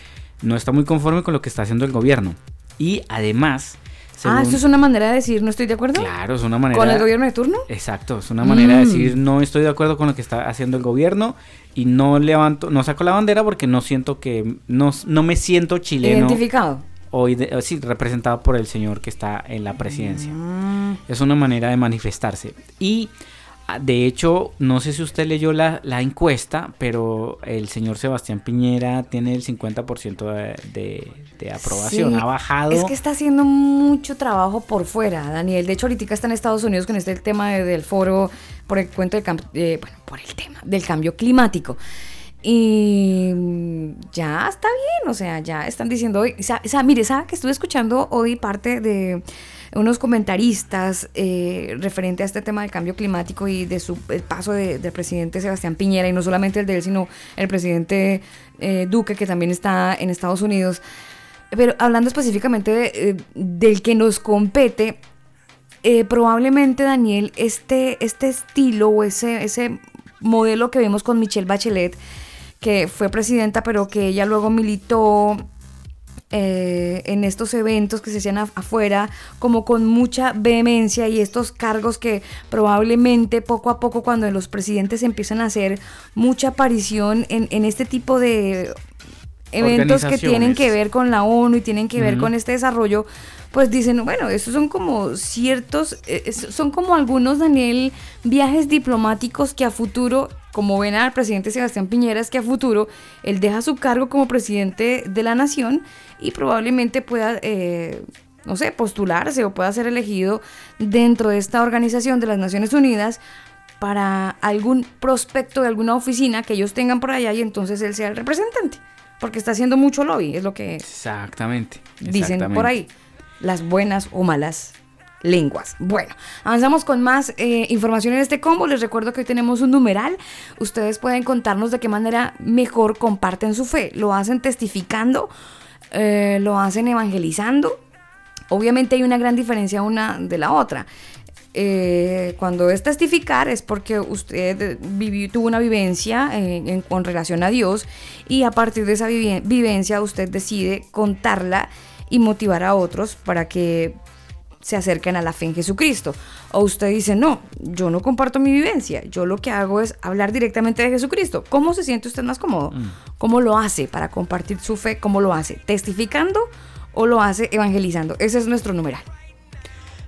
no está muy conforme con lo que está haciendo el gobierno. Y además... Ah, esto es una manera de decir no estoy de acuerdo Claro, es una manera... con el gobierno de turno. Exacto, es una manera de Mm. decir no estoy de acuerdo con lo que está haciendo el gobierno y no levanto, no saco la bandera porque no siento que, no, no me siento chileno Identificado. o ide- sí, representado por el señor que está en la presidencia. Mm. Es una manera de manifestarse. Y de hecho, no sé si usted leyó la, la encuesta, pero el señor Sebastián Piñera tiene el 50% de, de- de aprobación. Sí, ha bajado. Es que está haciendo mucho trabajo por fuera, Daniel. De hecho, ahorita está en Estados Unidos con este tema de- del foro por el cuento cam- eh, bueno, por el tema del cambio climático. Y ya está bien, o sea, ya están diciendo hoy, o sea, o sea, mire, ¿sabe que estuve escuchando hoy parte de unos comentaristas eh, referente a este tema del cambio climático y de su paso de- del presidente Sebastián Piñera y no solamente el de él, sino el presidente eh, Duque que también está en Estados Unidos. Pero hablando específicamente eh, del que nos compete, eh, probablemente Daniel, este, este estilo o ese, ese modelo que vimos con Michelle Bachelet, que fue presidenta, pero que ella luego militó eh, en estos eventos que se hacían af- afuera, como con mucha vehemencia y estos cargos que probablemente poco a poco cuando los presidentes empiezan a hacer mucha aparición en, en este tipo de eventos que tienen que ver con la ONU y tienen que ver con este desarrollo, pues dicen, bueno, esos son como ciertos, eh, son como algunos, Daniel, viajes diplomáticos que a futuro, como ven al presidente Sebastián Piñera, es que a futuro él deja su cargo como presidente de la nación y probablemente pueda, eh, no sé, postularse o pueda ser elegido dentro de esta organización de las Naciones Unidas para algún prospecto de alguna oficina que ellos tengan por allá y entonces él sea el representante. Porque está haciendo mucho lobby, es lo que Exactamente. dicen por exactamente. ahí. Las buenas o malas lenguas. Bueno, avanzamos con más eh, información en este combo. Les recuerdo que hoy tenemos un numeral. Ustedes pueden contarnos de qué manera mejor comparten su fe. Lo hacen testificando, eh, lo hacen evangelizando. Obviamente hay una gran diferencia una de la otra. Eh, cuando es testificar es porque usted vivió, tuvo una vivencia en- con relación a Dios y a partir de esa vivencia usted decide contarla y motivar a otros para que se acerquen a la fe en Jesucristo. O usted dice, no, yo no comparto mi vivencia, yo lo que hago es hablar directamente de Jesucristo. ¿Cómo se siente usted más cómodo? ¿Cómo lo hace para compartir su fe? ¿Cómo lo hace? ¿Testificando o lo hace evangelizando? Ese es nuestro numeral.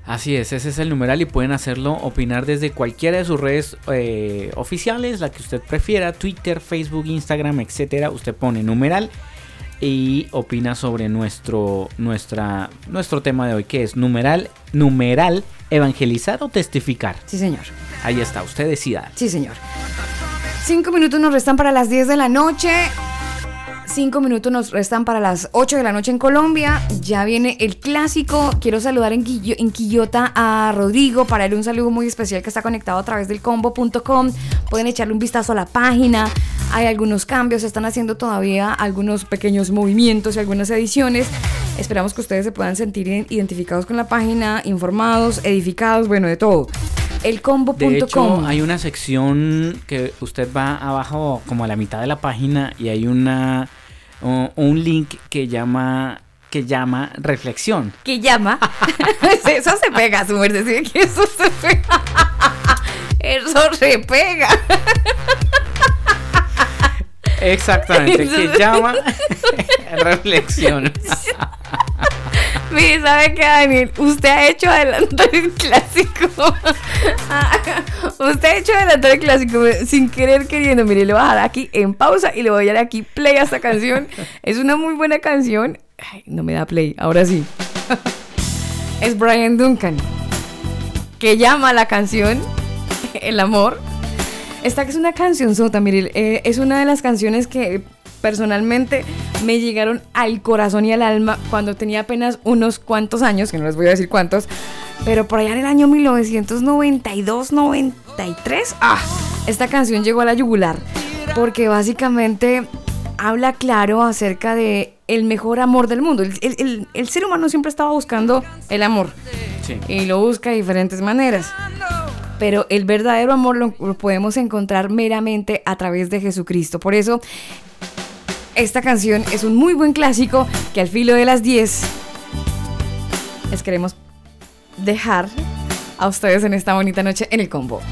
Así es, ese es el numeral y pueden hacerlo, opinar desde cualquiera de sus redes eh, oficiales, la que usted prefiera, Twitter, Facebook, Instagram, etcétera. Usted pone numeral y opina sobre nuestro, nuestra, nuestro tema de hoy, que es numeral, numeral, evangelizar o testificar. Sí, señor. Ahí está, usted decida. Sí, señor. Cinco minutos nos restan para las 10 de la noche. Cinco minutos nos restan para las 8 de la noche en Colombia. Ya viene el clásico. Quiero saludar en, Quillo- en Quillota a Rodrigo. Para él un saludo muy especial que está conectado a través del combo.com. Pueden echarle un vistazo a la página. Hay algunos cambios. Se están haciendo todavía algunos pequeños movimientos y algunas ediciones. Esperamos que ustedes se puedan sentir identificados con la página, informados, edificados, bueno, de todo. Elcombo.com. Hay una sección que usted va abajo como a la mitad de la página y hay una un link que llama que llama reflexión. que llama. eso se pega, su merced. eso se pega. Eso se pega. Exactamente, que llama reflexión. Mire, ¿sabe qué, Daniel? Usted ha hecho adelantar el clásico. Usted ha hecho adelantar el clásico sin querer queriendo. Mire, le voy a dejar aquí en pausa y le voy a dar aquí play a esta canción. Es una muy buena canción. Ay, no me da play, ahora sí. Es Brian Duncan que llama la canción El amor. Esta que es una canción sota, mire, eh, es una de las canciones que personalmente me llegaron al corazón y al alma cuando tenía apenas unos cuantos años, que no les voy a decir cuántos, pero por allá en el año 1992-93, ah, esta canción llegó a la yugular, porque básicamente habla claro acerca de el mejor amor del mundo. El, el- el- el ser humano siempre estaba buscando el amor Sí. y lo busca de diferentes maneras. Pero el verdadero amor lo, podemos encontrar meramente a través de Jesucristo. Por eso, esta canción es un muy buen clásico que al filo de las 10 les queremos dejar a ustedes en esta bonita noche en el combo.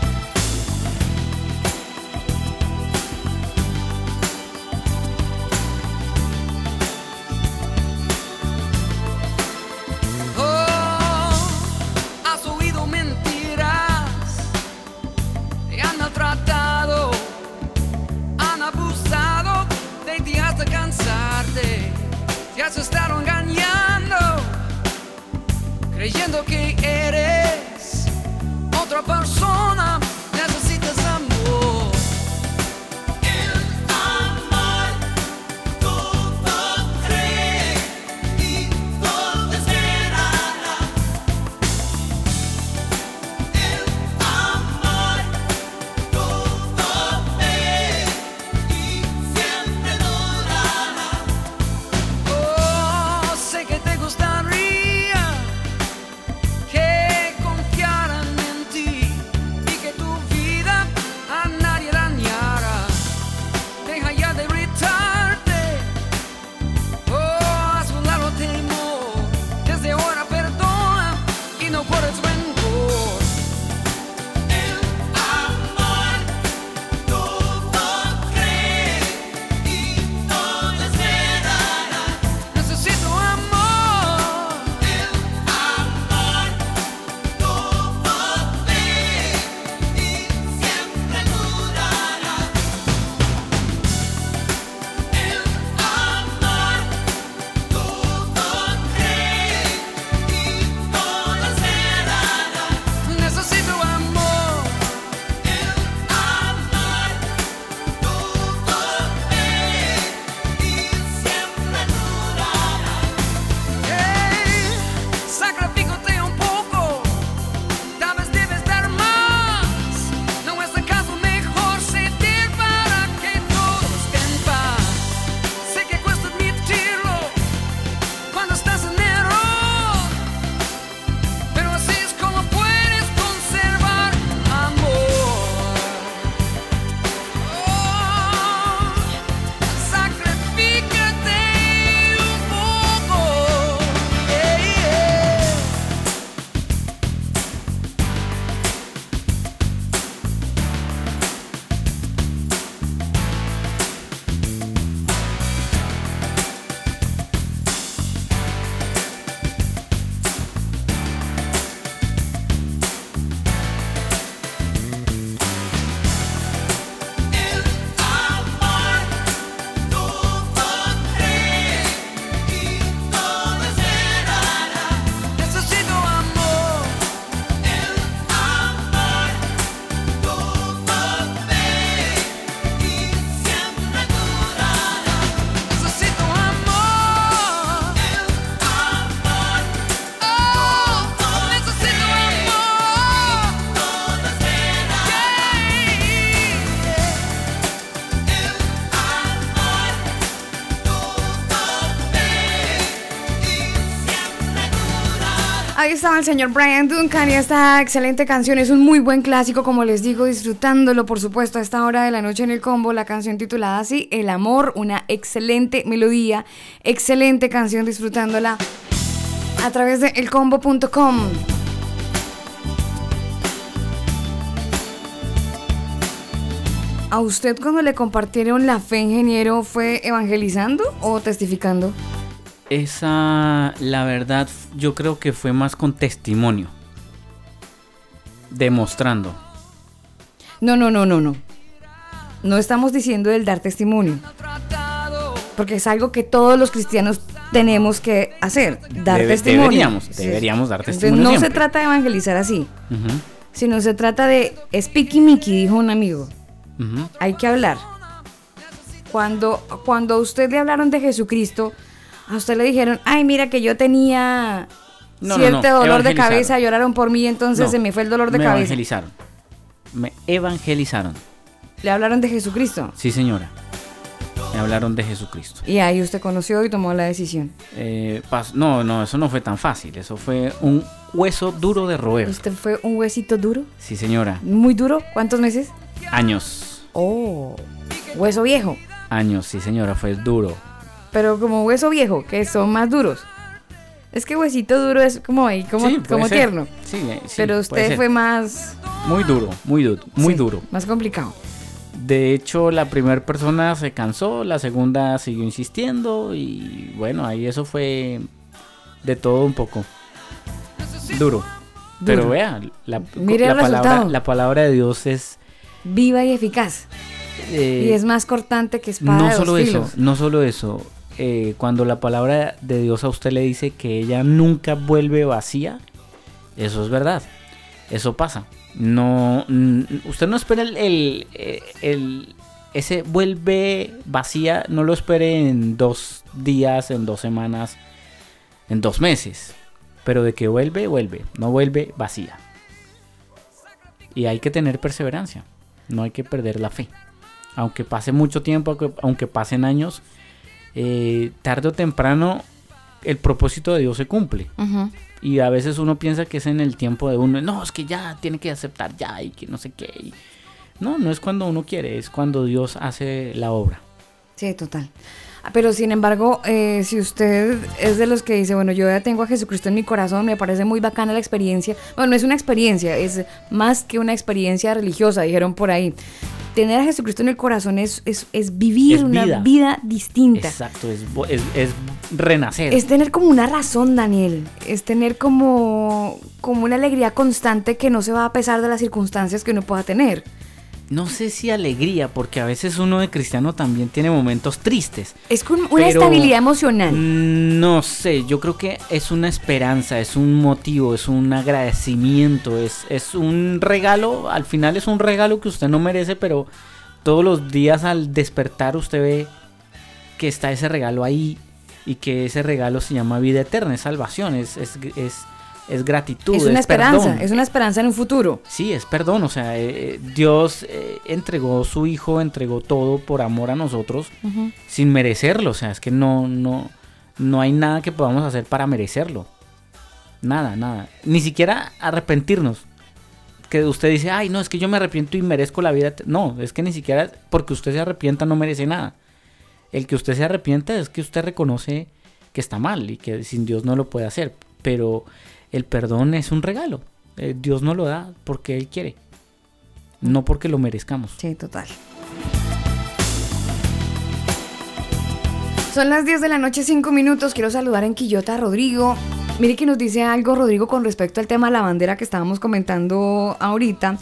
El señor Brian Duncan y esta excelente canción es un muy buen clásico, como les digo, disfrutándolo, por supuesto, a esta hora de la noche en el combo. La canción titulada así, El amor, una excelente melodía, excelente canción, disfrutándola a través de elcombo.com. ¿A usted cuando le compartieron la fe, ingeniero, fue evangelizando o testificando? Esa, la verdad, yo creo que fue más con testimonio. Demostrando. No, no, no, no, no. No estamos diciendo el dar testimonio. Porque es algo que todos los cristianos tenemos que hacer, dar Debe- testimonio. deberíamos, deberíamos dar Entonces, testimonio no se trata de evangelizar así, sino se trata de speaky Mickey, dijo un amigo. Hay que hablar. Cuando, cuando a usted le hablaron de Jesucristo, a usted le dijeron, ay, mira que yo tenía No, cierto no, dolor de cabeza, lloraron por mí, entonces se me fue el dolor de me cabeza. evangelizaron. Me evangelizaron. Le hablaron de Jesucristo. Sí, señora. Me hablaron de Jesucristo. Y ahí usted conoció y tomó la decisión. Eh, no, no, eso no fue tan fácil. Eso fue un hueso duro de roer. ¿Usted fue un huesito duro? Sí, señora. ¿Muy duro? ¿Cuántos meses? Años. Oh, hueso viejo. Años, sí, señora. Fue duro. Pero como hueso viejo, que son más duros. Es que huesito duro es como ahí, como, Sí, como ser. tierno. Sí, eh, sí, Pero usted fue más... Muy duro, muy duro, muy duro. Más complicado. De hecho, la primera persona se cansó, la segunda siguió insistiendo y bueno, ahí eso fue de todo un poco. Duro. Pero vea, la, Mire la el palabra, la palabra de Dios es... Viva y eficaz. eh, y es más cortante que espada no de dos solo eso, filos. no solo eso. Eh, cuando la palabra de Dios a usted le dice que ella nunca vuelve vacía, eso es verdad. Eso pasa. No, mm, usted no espera el, el- eh, el- ese vuelve vacía, no lo espere en dos días, en dos semanas, en dos meses. Pero de que vuelve, vuelve. No vuelve vacía. Y hay que tener perseverancia. No hay que perder la fe. Aunque pase mucho tiempo, aunque, aunque pasen años, eh, tarde o temprano el propósito de Dios se cumple. Y a veces uno piensa que es en el tiempo de uno. No, es que ya tiene que aceptar ya y que no sé qué. y- No, no es cuando uno quiere, es cuando Dios hace la obra. Sí, total. Ah, Pero sin embargo, eh, si usted es de los que dice, bueno, yo ya tengo a Jesucristo en mi corazón, me parece muy bacana la experiencia. Bueno, no es una experiencia, es más que una experiencia religiosa, dijeron por ahí. Tener a Jesucristo en el corazón es, es, es vivir Es una vida. vida distinta. Exacto, es, es renacer. Es tener como una razón, Daniel. Es tener como, como una alegría constante que no se va a pesar de las circunstancias que uno pueda tener. No sé si alegría, porque a veces uno de cristiano también tiene momentos tristes. Es con una estabilidad emocional. Mm, No sé, yo creo que es una esperanza, es un motivo, es un agradecimiento, es, es un regalo, al final es un regalo que usted no merece, pero todos los días al despertar usted ve que está ese regalo ahí y que ese regalo se llama vida eterna, es salvación, es, es, es, es gratitud. es una esperanza, perdón. es una esperanza en un futuro. Sí, es perdón, o sea, eh, Dios eh, entregó su hijo, entregó todo por amor a nosotros sin merecerlo, o sea, es que no no no hay nada que podamos hacer para merecerlo. Nada, nada, ni siquiera arrepentirnos. Que usted dice, "Ay, no, es que yo me arrepiento y merezco la vida." No, es que ni siquiera porque usted se arrepienta no merece nada. El que usted se arrepienta es que usted reconoce que está mal y que sin Dios no lo puede hacer, pero el perdón es un regalo. Eh, Dios no lo da porque Él quiere, no porque lo merezcamos. Sí, total. Son las 10 de la noche, 5 minutos. Quiero saludar en Quillota a Rodrigo. Mire que nos dice algo Rodrigo con respecto al tema de la bandera que estábamos comentando ahorita.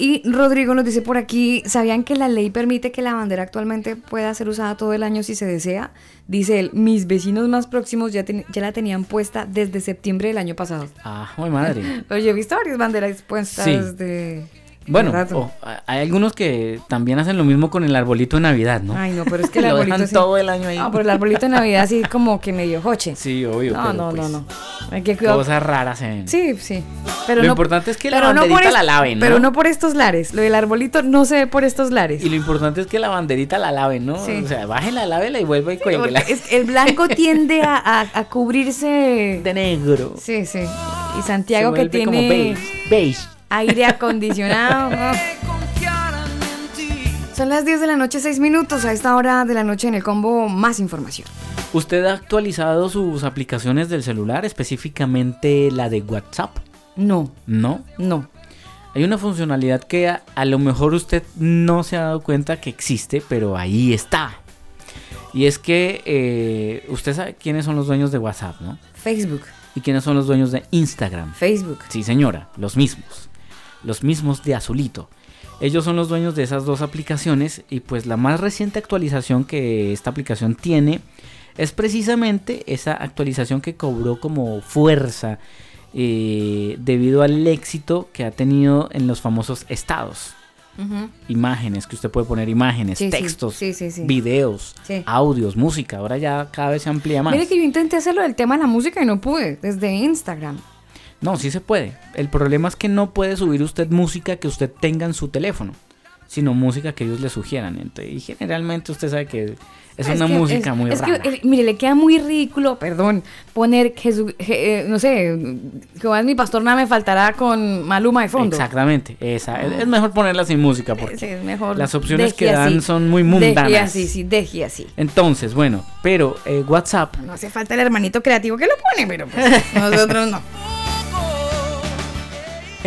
Y Rodrigo nos dice por aquí, ¿sabían que la ley permite que la bandera actualmente pueda ser usada todo el año si se desea? Dice él, mis vecinos más próximos ya, ten- ya la tenían puesta desde septiembre del año pasado. Ah, ¡ay, madre! Pero yo he visto varias banderas puestas Sí. de... Bueno, o- hay algunos que también hacen lo mismo con el arbolito de Navidad, ¿no? Ay, no, pero es que el Lo arbolito dejan sí- todo el año ahí. No, pero el arbolito de Navidad así como que medio joche. Sí, obvio. No, pero no, pues, no, no. Hay que cuidar. Cosas raras ven. Sí, sí. Pero Lo no, importante es que la no banderita la laven, ¿no? Pero no por estos lares. Lo del arbolito no se ve por estos lares. Y lo importante es que la banderita la laven, ¿no? Sí. O sea, bájela, lávela y vuelva y Porque cuélguela. el blanco tiende a, a- a cubrirse. De negro. Sí, sí. Y Santiago que vuelve como tiene beige. Beige. Aire acondicionado. Son las 10 de la noche, 6 minutos. A esta hora de la noche en el combo, más información. ¿Usted ha actualizado sus aplicaciones del celular, específicamente la de WhatsApp? No, No. no. Hay una funcionalidad que a, a lo mejor usted no se ha dado cuenta que existe, pero ahí está. Y es que eh, usted sabe quiénes son los dueños de WhatsApp, ¿no? Facebook, ¿Y quiénes son los dueños de Instagram? Facebook. Sí, señora, los mismos. Los mismos de azulito. Ellos son los dueños de esas dos aplicaciones y pues la más reciente actualización que esta aplicación tiene es precisamente esa actualización que cobró como fuerza eh, debido al éxito que ha tenido en los famosos estados. Imágenes, que usted puede poner imágenes, Sí, textos, sí, sí, sí. videos, audios, música. Ahora ya cada vez se amplía más. Mire que yo intenté hacerlo del tema de la música y no pude, desde Instagram. No, sí se puede. El problema es que no puede subir usted música que usted tenga en su teléfono, sino música que ellos le sugieran. Entonces, y generalmente usted sabe que es Ah, una que- música es- muy es rara. Que, mire, le queda muy ridículo, perdón, poner Jesús, je- eh, no sé, Jehová es mi pastor, nada me faltará con Maluma de fondo. Exactamente, esa. Es, es mejor ponerla sin música porque Sí, es mejor. las opciones deje que dan así. son muy Deje mundanas. así, sí, deje así. Entonces, bueno, pero eh, WhatsApp, No hace falta el hermanito creativo que lo pone, pero pues, nosotros no.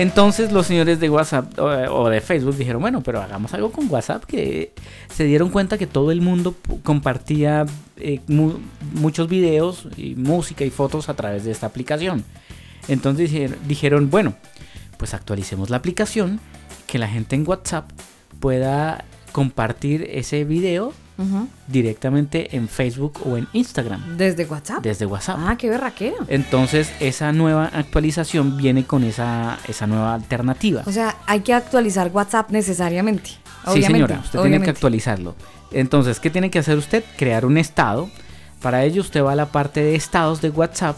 Entonces los señores de WhatsApp o, de Facebook dijeron, bueno, pero hagamos algo con WhatsApp que se dieron cuenta que todo el mundo compartía eh, mu- muchos videos y música y fotos a través de esta aplicación. Entonces dijeron, bueno, pues actualicemos la aplicación, que la gente en WhatsApp pueda compartir ese video Directamente en Facebook o en Instagram ¿Desde WhatsApp? desde WhatsApp. Ah, qué berraquera. Entonces esa nueva actualización viene con esa, esa nueva alternativa. O sea, hay que actualizar WhatsApp necesariamente. Sí, señora, usted tiene que actualizarlo. Entonces, ¿qué tiene que hacer usted? Crear un estado. Para ello usted va a la parte de estados de WhatsApp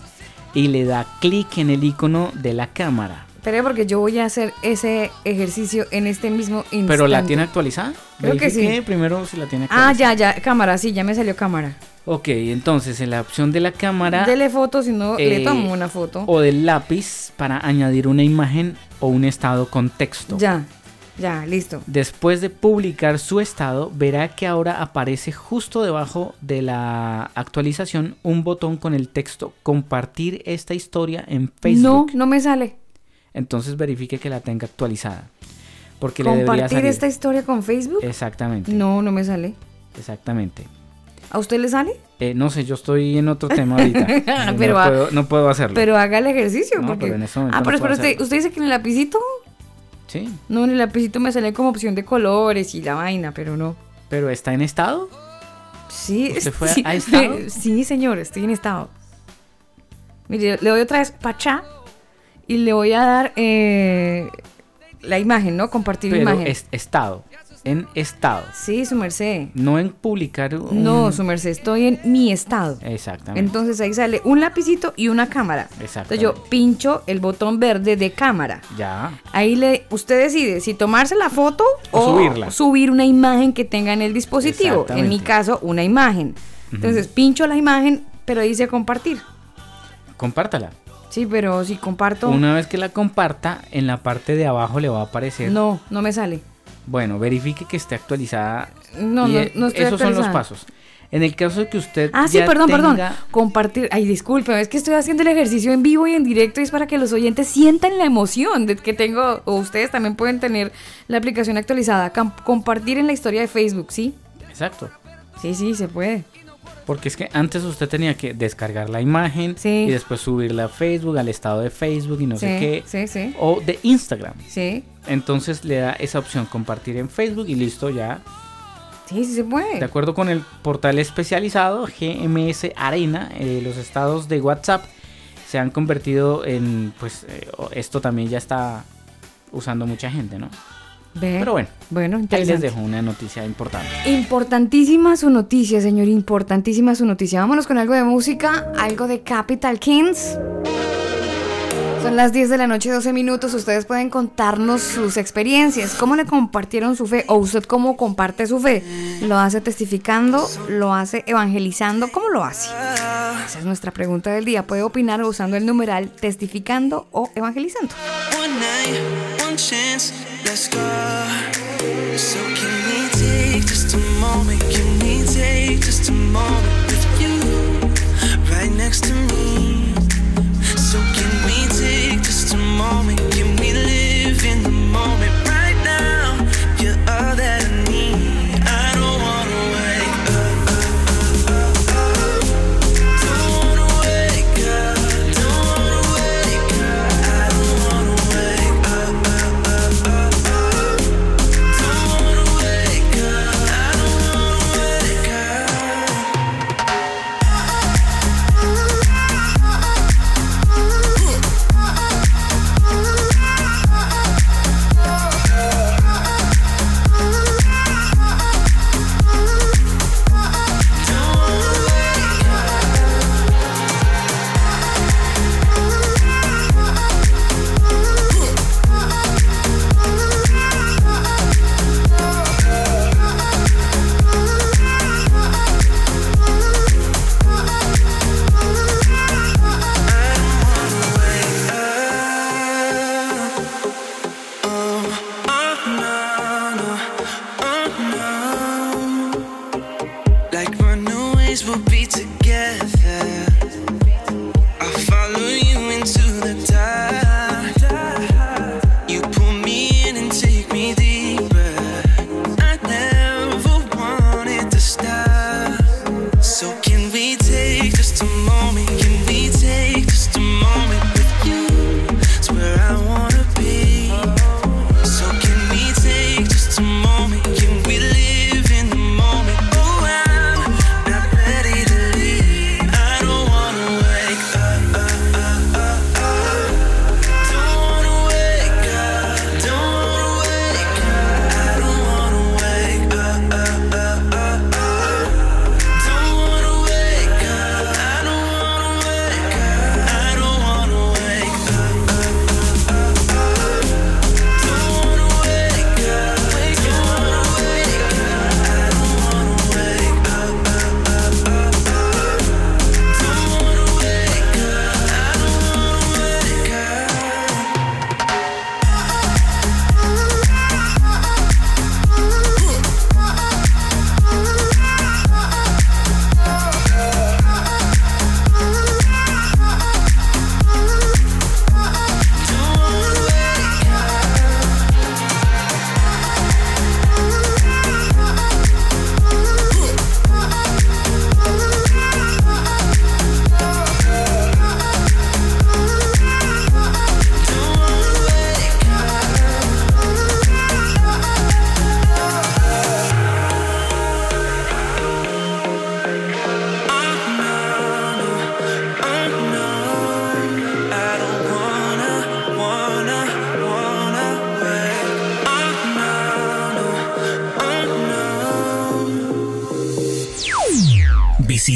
y le da clic en el icono de la cámara. Espere, porque yo voy a hacer ese ejercicio en este mismo instante. ¿Pero la tiene actualizada? Creo que sí. primero si la tiene Ah, actualizada. ya, ya, cámara, sí, ya me salió cámara. Ok, entonces en la opción de la cámara Dele foto, si no, le eh, tomo una foto. o del lápiz para añadir una imagen o un estado con texto. Ya, ya, listo. Después de publicar su estado, verá que ahora aparece justo debajo de la actualización un botón con el texto compartir esta historia en No, Facebook. no me sale. Entonces verifique que la tenga actualizada. Porque le debería ¿Compartir salir. esta historia con Facebook? Exactamente, No, no me sale. exactamente. ¿A usted le sale? Eh, no sé, yo estoy en otro tema ahorita. Pero no, puedo, no puedo hacerlo. Pero haga el ejercicio. No, porque... pero en este ah, no pero usted, dice que en el lapicito. Sí, No, en el lapicito me sale como opción de colores y la vaina, pero no. pero está en estado. Sí, ¿Usted fue sí, a estado? sí, señor, estoy en estado. Mire, le doy otra vez pachá y le voy a dar eh, la imagen, ¿no? Compartir Pero imagen. es estado. En estado. Sí, su merced. No en publicar un... No, su merced, estoy en mi estado. Exactamente. Entonces ahí sale un lapicito y una cámara. Exactamente. Entonces yo pincho el botón verde de cámara. Ya. Ahí le, usted decide si tomarse la foto O o, subirla. subir una imagen que tenga en el dispositivo. En mi caso, una imagen. Entonces pincho la imagen, pero dice compartir. Compártala. Sí, pero si comparto, Una vez que la comparta, en la parte de abajo le va a aparecer. no, no me sale. Bueno, verifique que esté actualizada. No, no, eh, no estoy Esos son los pasos. En el caso de que usted. Ah, sí, perdón, perdón. Compartir. Ay, disculpe, es que estoy haciendo el ejercicio en vivo y en directo y es para que los oyentes sientan la emoción de que tengo, o ustedes también pueden tener la aplicación actualizada. Compartir en la historia de Facebook, ¿sí? Exacto. Sí, sí, se puede. Porque es que antes usted tenía que descargar la imagen Sí. y después subirla a Facebook, al estado de Facebook y no sé qué. sí, sí, O de Instagram. sí. Entonces le da esa opción compartir en Facebook y listo ya. Sí, sí se puede. De acuerdo con el portal especializado GMS Arena, eh, los estados de WhatsApp se han convertido en, pues eh, esto también ya está usando mucha gente, ¿no? Ve. Pero bueno, Bueno, ahí les dejo una noticia importante. Importantísima su noticia, señor. Importantísima su noticia. Vámonos con algo de música, algo de Capital Kings. Son las 10 de la noche, 12 minutos. Ustedes pueden contarnos sus experiencias. ¿Cómo le compartieron su fe? ¿O usted cómo comparte su fe? ¿Lo hace testificando? ¿Lo hace evangelizando? ¿Cómo lo hace? Esa es nuestra pregunta del día. Puede opinar usando el numeral testificando o evangelizando. One night, one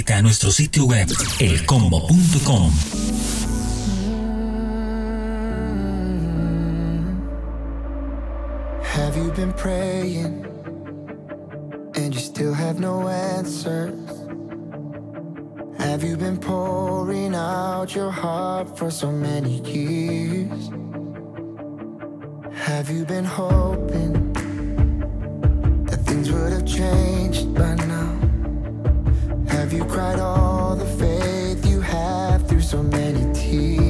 Visita nuestro sitio web elcombo.com. Have you been praying and you still have no answers? Have you been pouring out your heart for so many years? Have you been hoping that things would have changed by now? Have you cried all the faith you have through so many tears?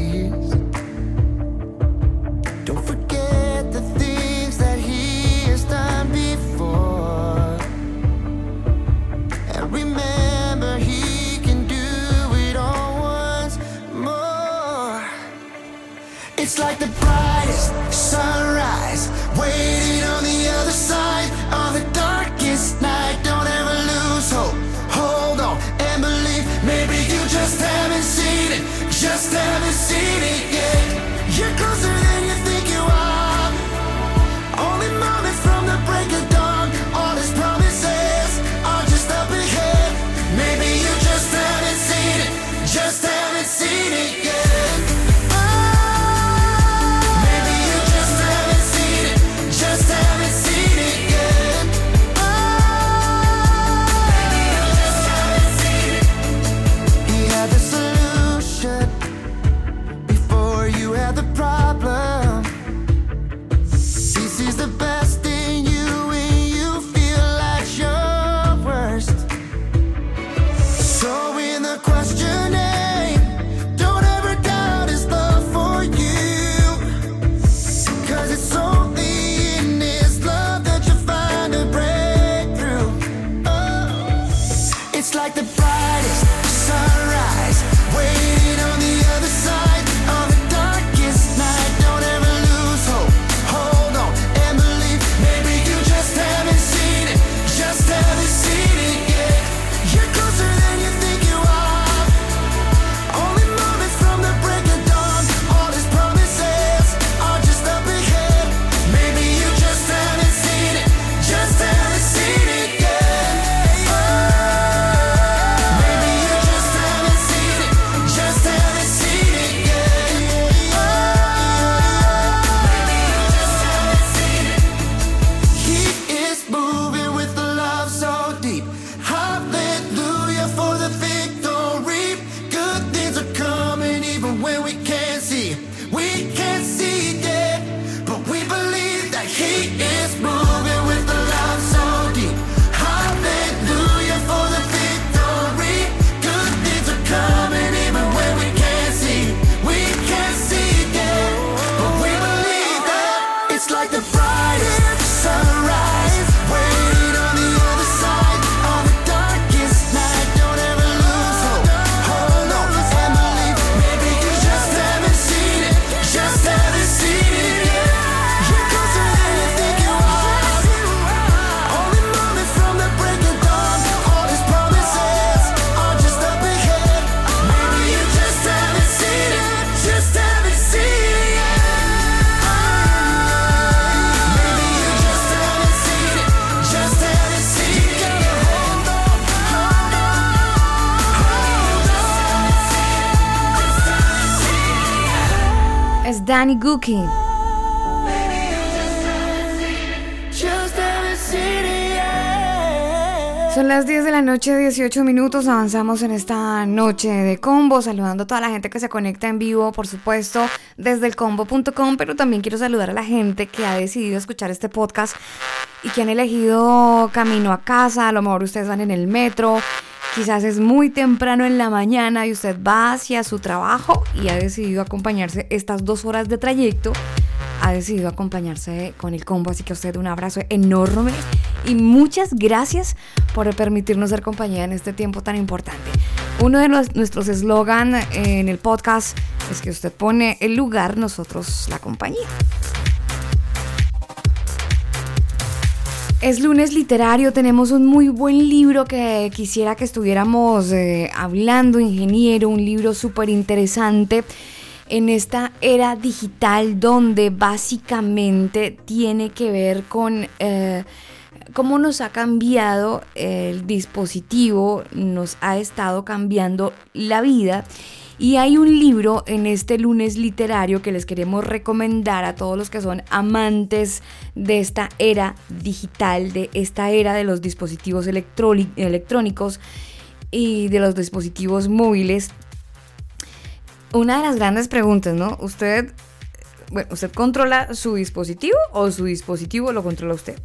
Here closer. Son las 10 de la noche, 18 minutos. Avanzamos en esta noche de combo, saludando a toda la gente que se conecta en vivo, por supuesto, desde el combo.com. Pero también quiero saludar a la gente que ha decidido escuchar este podcast y que han elegido camino a casa. A lo mejor ustedes van en el metro, quizás es muy temprano en la mañana y usted va hacia su trabajo y ha decidido acompañarse estas dos horas de trayecto ha decidido acompañarse con el combo, así que a usted un abrazo enorme y muchas gracias por permitirnos ser compañía en este tiempo tan importante. Uno de los- nuestros eslogan en el podcast es que usted pone el lugar, nosotros la compañía. Es lunes literario, tenemos un muy buen libro que quisiera que estuviéramos eh, hablando, ingeniero, un libro súper interesante en esta era digital donde básicamente tiene que ver con eh, cómo nos ha cambiado el dispositivo, nos ha estado cambiando la vida. Y hay un libro en este lunes literario que les queremos recomendar a todos los que son amantes de esta era digital, de esta era de los dispositivos electróni- electrónicos y de los dispositivos móviles. Una de las grandes preguntas, ¿no? Usted, bueno, ¿usted controla su dispositivo o su dispositivo lo controla usted?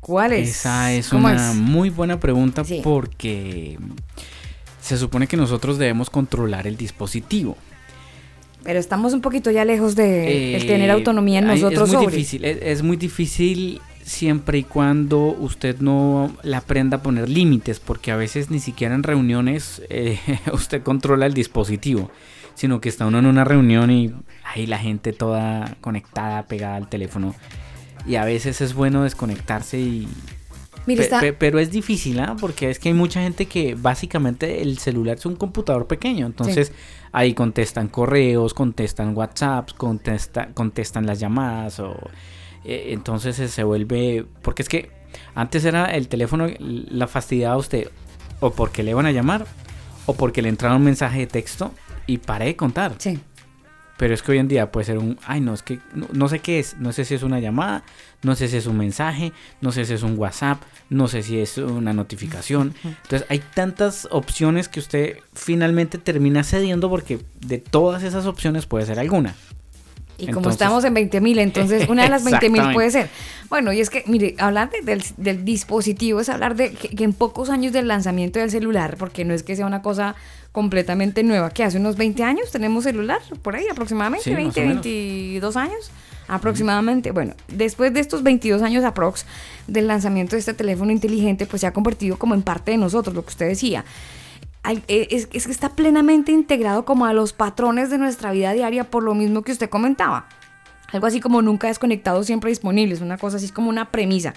¿Cuál es? Esa es ¿Cómo una es? muy buena pregunta Sí. porque se supone que nosotros debemos controlar el dispositivo. Pero estamos un poquito ya lejos de el tener Eh, autonomía en nosotros Es muy sobre. difícil, es, es muy difícil siempre y cuando usted no le aprenda a poner límites, porque a veces ni siquiera en reuniones eh, usted controla el dispositivo, sino que está uno en una reunión y ahí la gente toda conectada, pegada al teléfono. Y a veces es bueno desconectarse y... Mire, Pe- está- pe- pero es difícil, ¿ah? Porque es que hay mucha gente que básicamente el celular es un computador pequeño. Entonces ahí contestan correos, contestan WhatsApps, contesta, contestan las llamadas. O, eh, entonces se vuelve... Porque es que antes era el teléfono, la fastidiaba a usted o porque le iban a llamar o porque le entraba un mensaje de texto y paré de contar. Sí. Pero es que hoy en día puede ser un, ay no, es que no, no sé qué es, no sé si es una llamada, no sé si es un mensaje, no sé si es un WhatsApp, no sé si es una notificación. Entonces hay tantas opciones que usted finalmente termina cediendo porque de todas esas opciones puede ser alguna. Y como Entonces- estamos en 20 mil, entonces una de las 20 mil puede ser. Bueno, y es que, mire, hablar de- del, del dispositivo es hablar de que, que en pocos años del lanzamiento del celular, porque no es que sea una cosa completamente nueva, que hace unos 20 años tenemos celular, por ahí aproximadamente, Sí, más 20, o menos. 22 años aproximadamente. Bueno, después de estos 22 años aprox del lanzamiento de este teléfono inteligente, pues se ha convertido como en parte de nosotros, lo que usted decía. Eh, Es, es que está plenamente integrado como a los patrones de nuestra vida diaria por lo mismo que usted comentaba. Algo así como nunca desconectado, siempre disponible. Es una cosa así, como una premisa.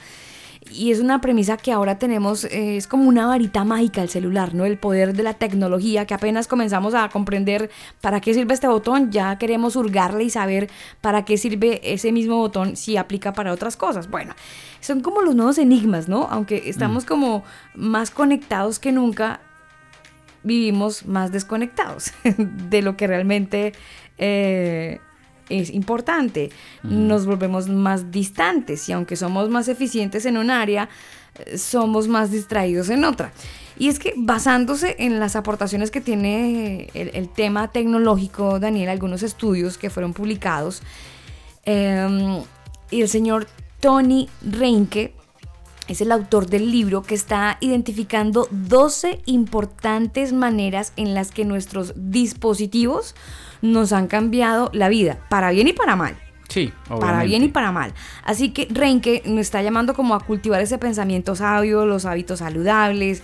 Y es una premisa que ahora tenemos, eh, es como una varita mágica el celular, ¿no? El poder de la tecnología, que apenas comenzamos a comprender para qué sirve este botón, ya queremos hurgarle y saber para qué sirve ese mismo botón si aplica para otras cosas. Bueno, son como los nuevos enigmas, ¿no? Aunque estamos como más conectados que nunca, vivimos más desconectados de lo que realmente eh, es importante. Nos volvemos más distantes y aunque somos más eficientes en un área, somos más distraídos en otra. Y es que basándose en las aportaciones que tiene el, el tema tecnológico, Daniel, algunos estudios que fueron publicados, eh, y el señor Tony Reinke es el autor del libro que está identificando 12 importantes maneras en las que nuestros dispositivos nos han cambiado la vida, para bien y para mal. Sí, Para bien y para mal. Así que Reinke nos está llamando como a cultivar ese pensamiento sabio, los hábitos saludables,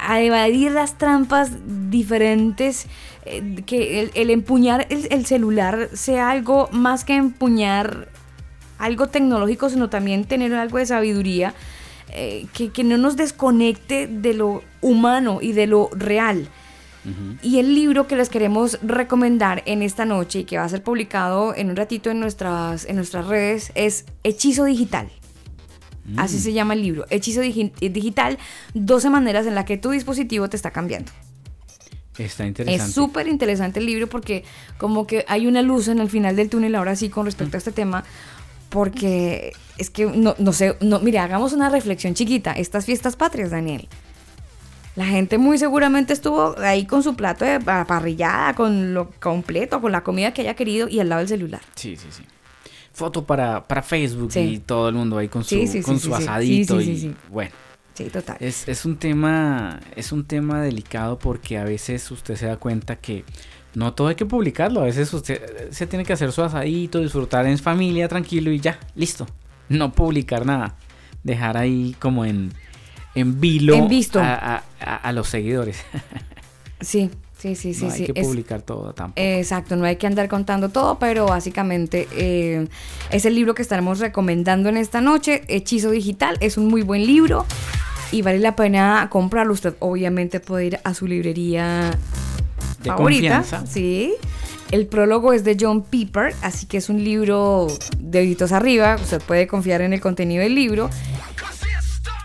a evadir las trampas diferentes, eh, que el, el empuñar el, el celular sea algo más que empuñar algo tecnológico, sino también tener algo de sabiduría eh, que, que no nos desconecte de lo humano y de lo real. Y el libro que les queremos recomendar en esta noche y que va a ser publicado en un ratito en nuestras, en nuestras redes es Hechizo Digital. Así se llama el libro. Hechizo Digi- Digital, 12 maneras en las que tu dispositivo te está cambiando. Está interesante. Es súper interesante el libro porque como que hay una luz en el final del túnel ahora sí con respecto a este tema. Porque es que no, no sé, no, mire, hagamos una reflexión chiquita. Estas fiestas patrias, Daniel. La gente muy seguramente estuvo ahí con su plato de pa- parrillada, con lo completo, con la comida que haya querido y al lado del celular. Sí, sí, sí. Foto para, para Facebook Sí. y todo el mundo ahí con su, Sí, sí, con su asadito. Sí, sí, y sí, sí. bueno. Sí, total. Es, es un tema, es un tema delicado porque a veces usted se da cuenta que no todo hay que publicarlo. A veces usted se tiene que hacer su asadito, disfrutar en familia, tranquilo y ya, listo. No publicar nada. Dejar ahí como en, en vilo En visto. A, a- los seguidores. Sí, sí, sí, sí. no hay sí. que Es- publicar todo tampoco. Exacto, no hay que andar contando todo, pero básicamente eh, es el libro que estaremos recomendando en esta noche. Hechizo Digital es un muy buen libro y vale la pena comprarlo. Usted obviamente puede ir a su librería De favorita, confianza. sí, El prólogo es de John Piper, así que es un libro de deditos arriba. Usted puede confiar en el contenido del libro.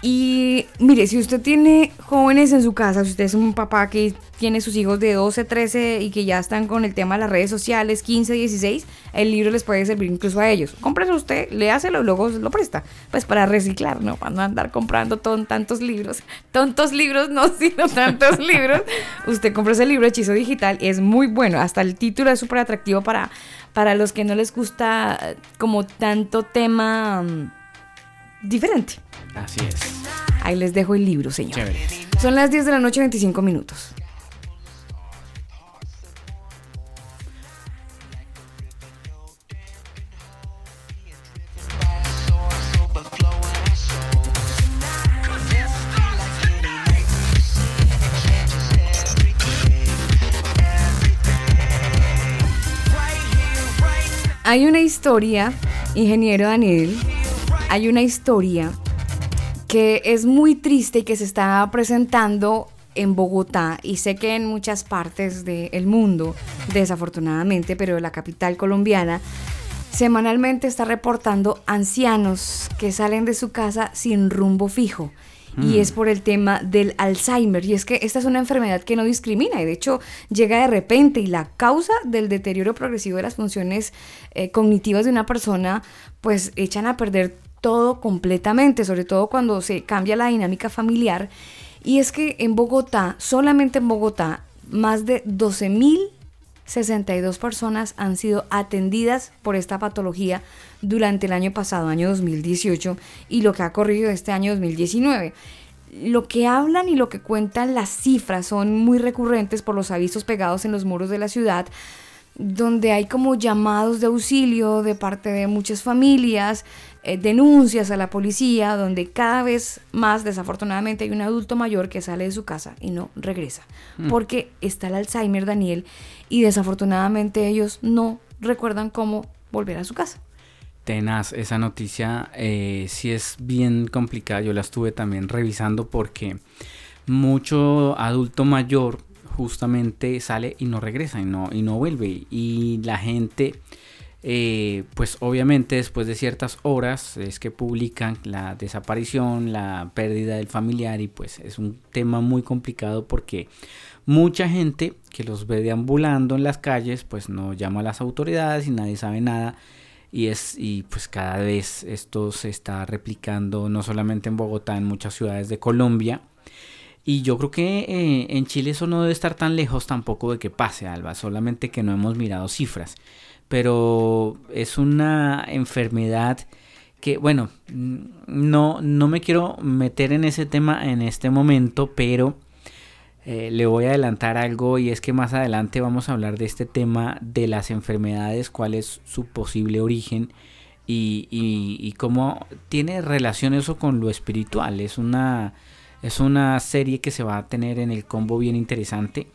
Y mire, si usted tiene jóvenes en su casa, si usted es un papá que tiene sus hijos de 12, 13 y que ya están con el tema de las redes sociales, 15, 16, el libro les puede servir incluso a ellos. Cómprese usted, léaselo y luego lo presta. Pues para reciclar, ¿no? Para no andar comprando ton- tantos libros. Tontos libros, no, sino tantos libros. Usted compra ese libro Hechizo Digital es muy bueno. Hasta el título es súper atractivo para, para los que no les gusta eh, como tanto tema mm, diferente. Así es. Ahí les dejo el libro, señor. Chévere. Son las 10 de la noche, 25 minutos. Hay una historia, ingeniero Daniel, hay una historia que es muy triste y que se está presentando en Bogotá y sé que en muchas partes del mundo, desafortunadamente, pero la capital colombiana, semanalmente está reportando ancianos que salen de su casa sin rumbo fijo. Y Mm. es por el tema del Alzheimer. Y es que esta es una enfermedad que no discrimina y de hecho llega de repente y la causa del deterioro progresivo de las funciones eh, cognitivas de una persona pues echan a perder todo completamente, sobre todo cuando se cambia la dinámica familiar. Y es que en Bogotá, solamente en Bogotá, más de 12.062 personas han sido atendidas por esta patología durante el año pasado, año 2018, y lo que ha corrido este año 2019. Lo que hablan y lo que cuentan las cifras son muy recurrentes por los avisos pegados en los muros de la ciudad, donde hay como llamados de auxilio de parte de muchas familias, eh, denuncias a la policía, donde cada vez más desafortunadamente hay un adulto mayor que sale de su casa y no regresa, Mm. porque está el Alzheimer, Daniel, y desafortunadamente ellos no recuerdan cómo volver a su casa. Tenaz, esa noticia eh, sí es bien complicada. Yo la estuve también revisando porque mucho adulto mayor justamente sale y no regresa y no, y no vuelve. Y la gente, eh, pues obviamente después de ciertas horas es que publican la desaparición, la pérdida del familiar y pues es un tema muy complicado porque mucha gente que los ve deambulando en las calles pues no llama a las autoridades y nadie sabe nada y es y pues cada vez esto se está replicando no solamente en Bogotá en muchas ciudades de Colombia. Y yo creo que eh, en Chile eso no debe estar tan lejos tampoco de que pase Alba solamente que no hemos mirado cifras pero es una enfermedad que bueno no no me quiero meter en ese tema en este momento pero eh, le voy a adelantar algo y es que más adelante vamos a hablar de este tema de las enfermedades, cuál es su posible origen y, y- y cómo tiene relación eso con lo espiritual. Es una, es una serie que se va a tener en el combo bien interesante.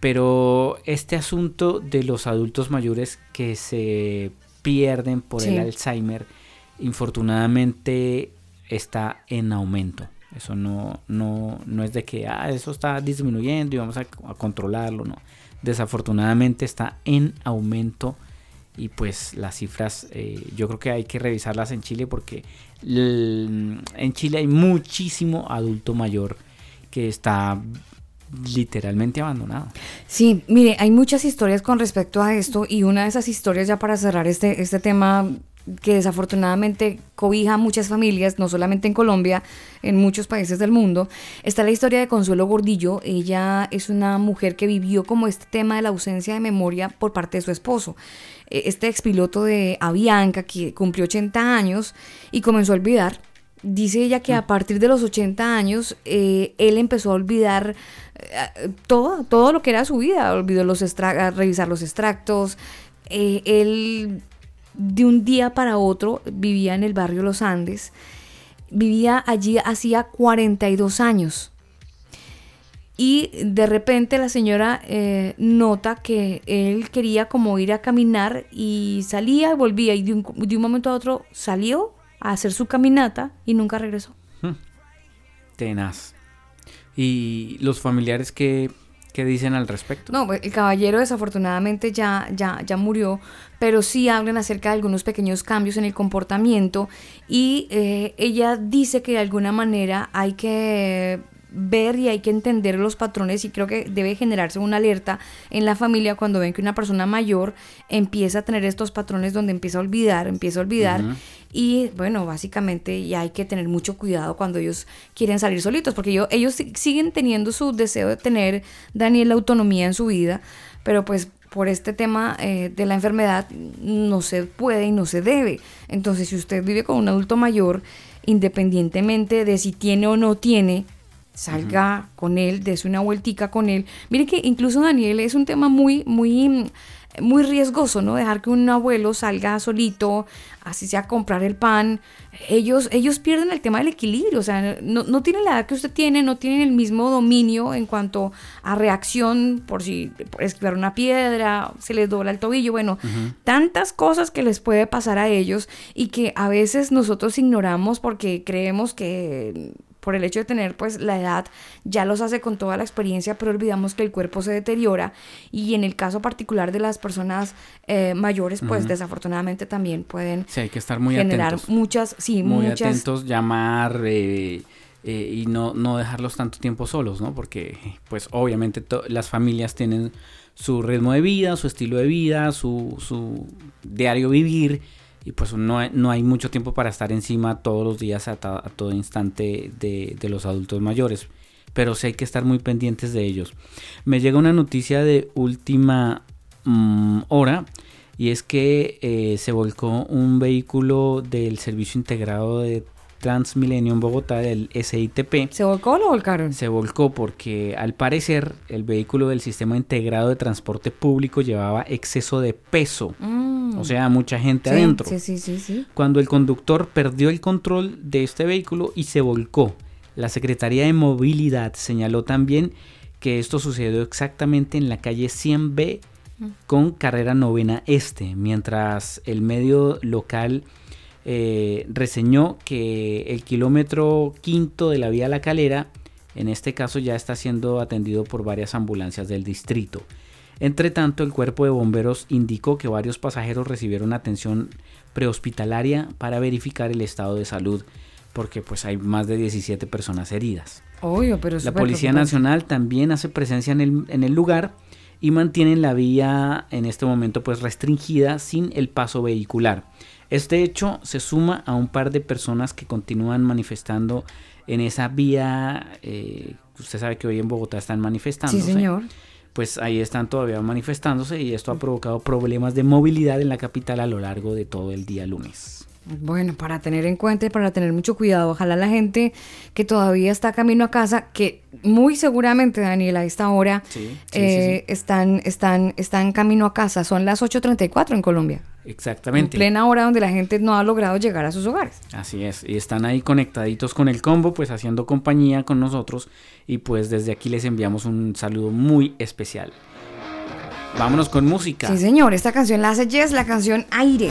Pero este asunto de los adultos mayores que se pierden por el. Alzheimer, infortunadamente está en aumento. Eso no, no, no es de que ah, eso está disminuyendo y vamos a, a controlarlo, no. Desafortunadamente está en aumento y pues las cifras eh, yo creo que hay que revisarlas en Chile porque en Chile hay muchísimo adulto mayor que está literalmente abandonado. Sí, mire, hay muchas historias con respecto a esto y una de esas historias ya para cerrar este, este tema que desafortunadamente cobija a muchas familias, no solamente en Colombia, en muchos países del mundo, está la historia de Consuelo Gordillo. Ella es una mujer que vivió como este tema de la ausencia de memoria por parte de su esposo. Eh, Este expiloto de Avianca que cumplió 80 años y comenzó a olvidar Dice ella que a partir de los 80 años eh, él empezó a olvidar eh, todo, todo lo que era su vida. Olvidó los revisar los extractos. Eh, él de un día para otro vivía en el barrio Los Andes. Vivía allí hacía 42 años. Y de repente la señora eh, nota que él quería como ir a caminar y salía y volvía y de un, de un momento a otro salió a hacer su caminata y nunca regresó. Tenaz. Y los familiares que ¿Qué dicen al respecto? No, pues, el caballero desafortunadamente ya, ya, ya murió, pero sí hablan acerca de algunos pequeños cambios en el comportamiento y eh, ella dice que de alguna manera hay que ver y hay que entender los patrones y creo que debe generarse una alerta en la familia cuando ven que una persona mayor empieza a tener estos patrones donde empieza a olvidar, empieza a olvidar y bueno, básicamente ya hay que tener mucho cuidado cuando ellos quieren salir solitos porque yo- ellos si- siguen teniendo su deseo de tener, Daniel, la autonomía en su vida, pero pues por este tema eh, de la enfermedad no se puede y no se debe. Entonces, si usted vive con un adulto mayor, independientemente de si tiene o no tiene, salga con él, dése una vueltica con él. Miren que incluso Daniel es un tema muy, muy, muy riesgoso, ¿no? Dejar que un abuelo salga solito, así sea comprar el pan. Ellos, ellos pierden el tema del equilibrio, o sea, no, no tienen la edad que usted tiene, no tienen el mismo dominio en cuanto a reacción por si por esquivar una piedra, se les dobla el tobillo, bueno, tantas cosas que les puede pasar a ellos y que a veces nosotros ignoramos porque creemos que por el hecho de tener pues la edad ya los hace con toda la experiencia, pero olvidamos que el cuerpo se deteriora y en el caso particular de las personas eh, mayores pues desafortunadamente también pueden Sí, hay que estar muy generar atentos. muchas, sí, muy muchas atentos, llamar eh, eh, y no, no dejarlos tanto tiempo solos, ¿no? Porque, pues, obviamente las familias tienen su ritmo de vida, su estilo de vida, su, su diario vivir y pues no hay, no hay mucho tiempo para estar encima todos los días a, a todo instante de, de los adultos mayores. Pero sí hay que estar muy pendientes de ellos. Me llega una noticia de última mm, hora y es que eh, se volcó un vehículo del Servicio Integrado de Transmilenio en Bogotá, del SITP. ¿Se volcó o lo volcaron? Se volcó porque al parecer el vehículo del Sistema Integrado de Transporte Público llevaba exceso de peso. Mm. O sea, mucha gente Sí, adentro. Sí, sí, sí, sí. Cuando el conductor perdió el control de este vehículo y se volcó. La Secretaría de Movilidad señaló también que esto sucedió exactamente en la calle 100B con carrera novena este, mientras el medio local eh, reseñó que el kilómetro quinto de la vía La Calera, en este caso ya está siendo atendido por varias ambulancias del distrito. Entre tanto, el cuerpo de bomberos indicó que varios pasajeros recibieron atención prehospitalaria para verificar el estado de salud, porque pues hay más de 17 personas heridas. Obvio, pero La Policía. Nacional también hace presencia en el, en el lugar y mantienen la vía en este momento pues restringida sin el paso vehicular. Este hecho se suma a un par de personas que continúan manifestando en esa vía. eh, usted sabe que hoy en Bogotá están manifestando. Sí, señor. Pues ahí están todavía manifestándose y esto ha provocado problemas de movilidad en la capital a lo largo de todo el día lunes. Bueno, para tener en cuenta y para tener mucho cuidado, ojalá la gente que todavía está camino a casa, que muy seguramente, Daniel, a esta hora Sí, eh, Están, están, están camino a casa. Son las 8.34 en Colombia. Exactamente. En plena hora donde la gente no ha logrado llegar a sus hogares. Así es, y están ahí conectaditos con el combo, pues haciendo compañía con nosotros y pues desde aquí les enviamos un saludo muy especial. Vámonos con música. Sí, señor, esta canción la hace Jess, la canción Aire.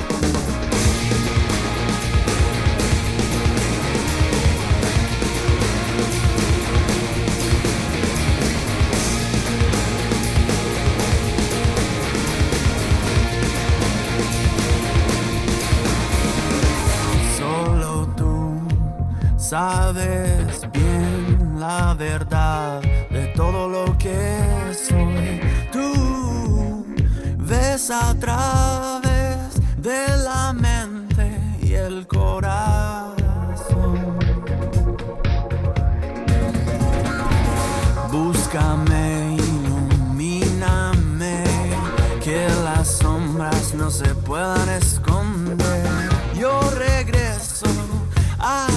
Sabes bien la verdad de todo lo que soy. Tú ves a través de la mente y el corazón. Búscame, ilumíname, que las sombras no se puedan esconder. Yo regreso a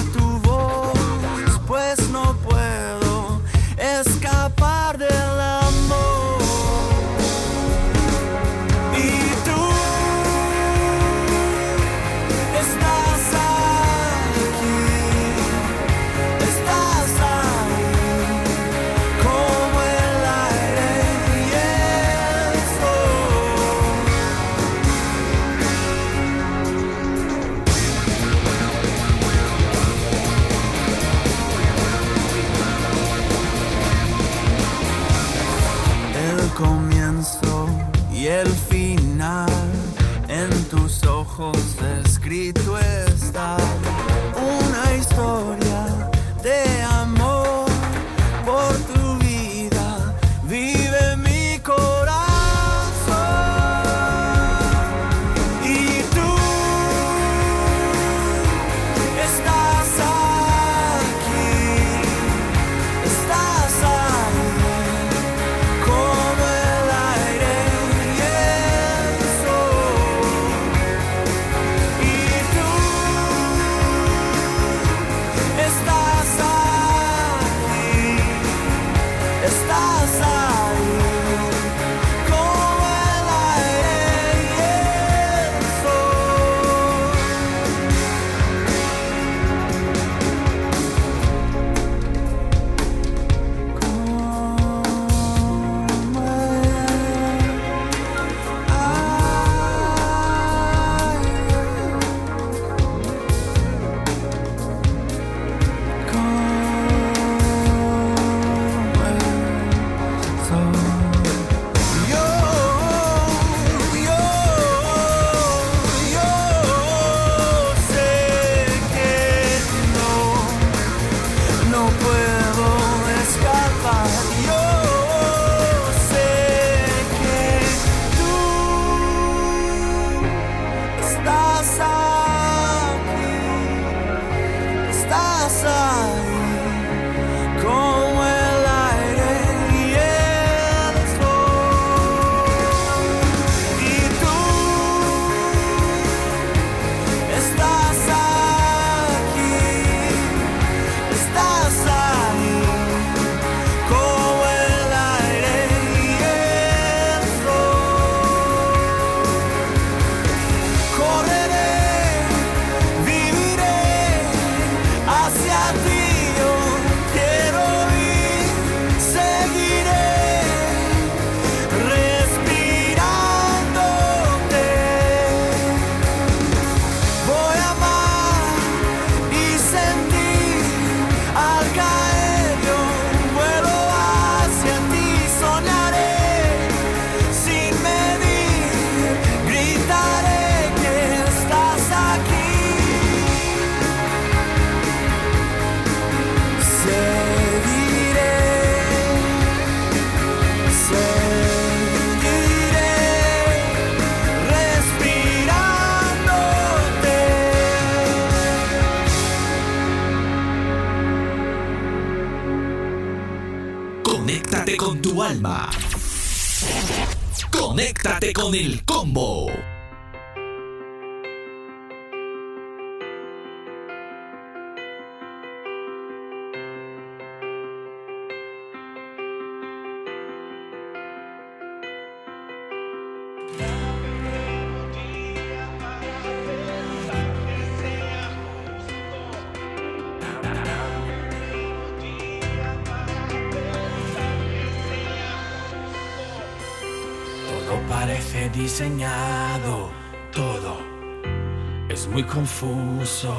confuso.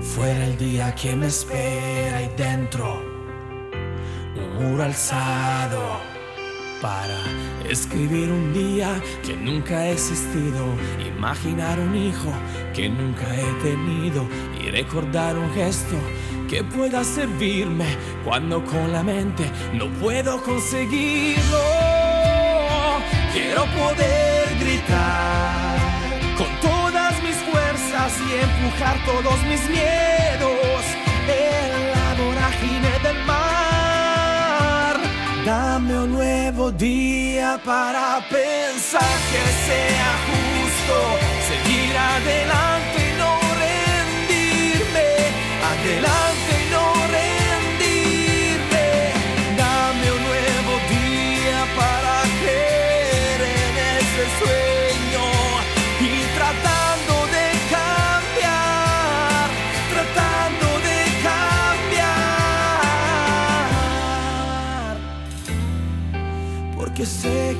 Fuera el día que me espera y dentro un muro alzado para escribir un día que nunca ha existido, imaginar un hijo que nunca he tenido y recordar un gesto que pueda servirme cuando con la mente no puedo conseguirlo. Quiero poder gritar con todas mis y empujar todos mis miedos en la vorágine del mar. Dame un nuevo día para pensar que sea justo seguir adelante y no rendirme. Adelante y no rendirme.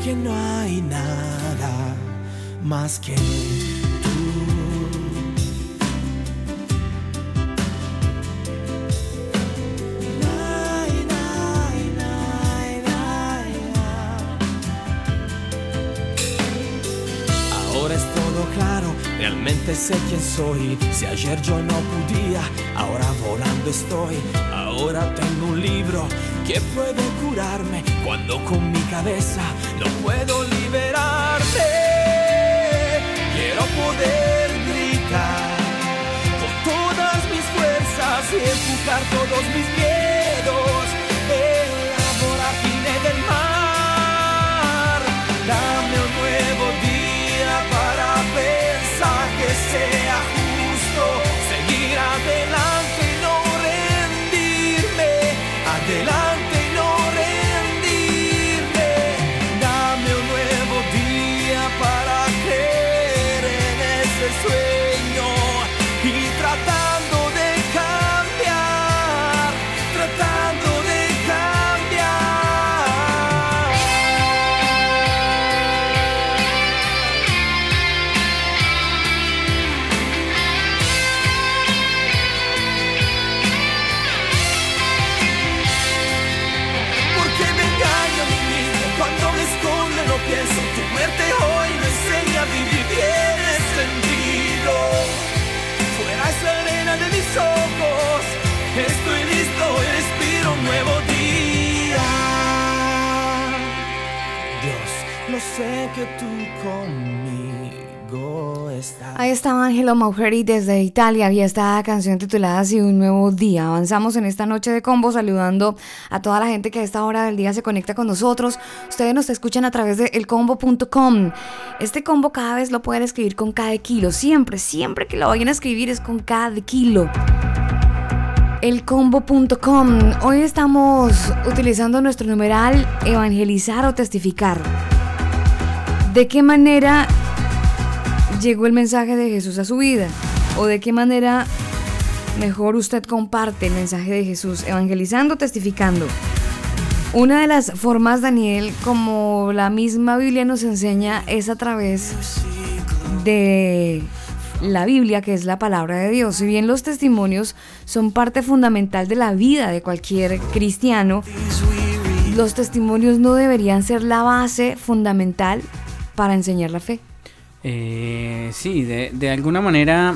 Que no hay nada más que tú. Ahora es todo claro, realmente sé quién soy. Si ayer yo no podía, ahora volando estoy. Ahora tengo un libro que puede curarme cuando con mi cabeza no puedo liberarme. Quiero poder gritar con todas mis fuerzas y empujar todos mis miedos estaba Angelo Maucheri desde Italia y esta canción titulada Así un nuevo día. Avanzamos en esta noche de combo saludando a toda la gente que a esta hora del día se conecta con nosotros. Ustedes nos escuchan a través de elcombo.com. Este combo cada vez lo pueden escribir con cada kilo. Siempre, siempre que lo vayan a escribir es con cada kilo. Elcombo.com. Hoy estamos utilizando nuestro numeral evangelizar o testificar. ¿De qué manera llegó el mensaje de Jesús a su vida? ¿O de qué manera mejor usted comparte el mensaje de Jesús, evangelizando, testificando? Una de las formas, Daniel, como la misma Biblia nos enseña, es a través de la Biblia, que es la palabra de Dios. Si bien los testimonios son parte fundamental de la vida de cualquier cristiano, los testimonios no deberían ser la base fundamental para enseñar la fe. Eh, sí, de, de alguna manera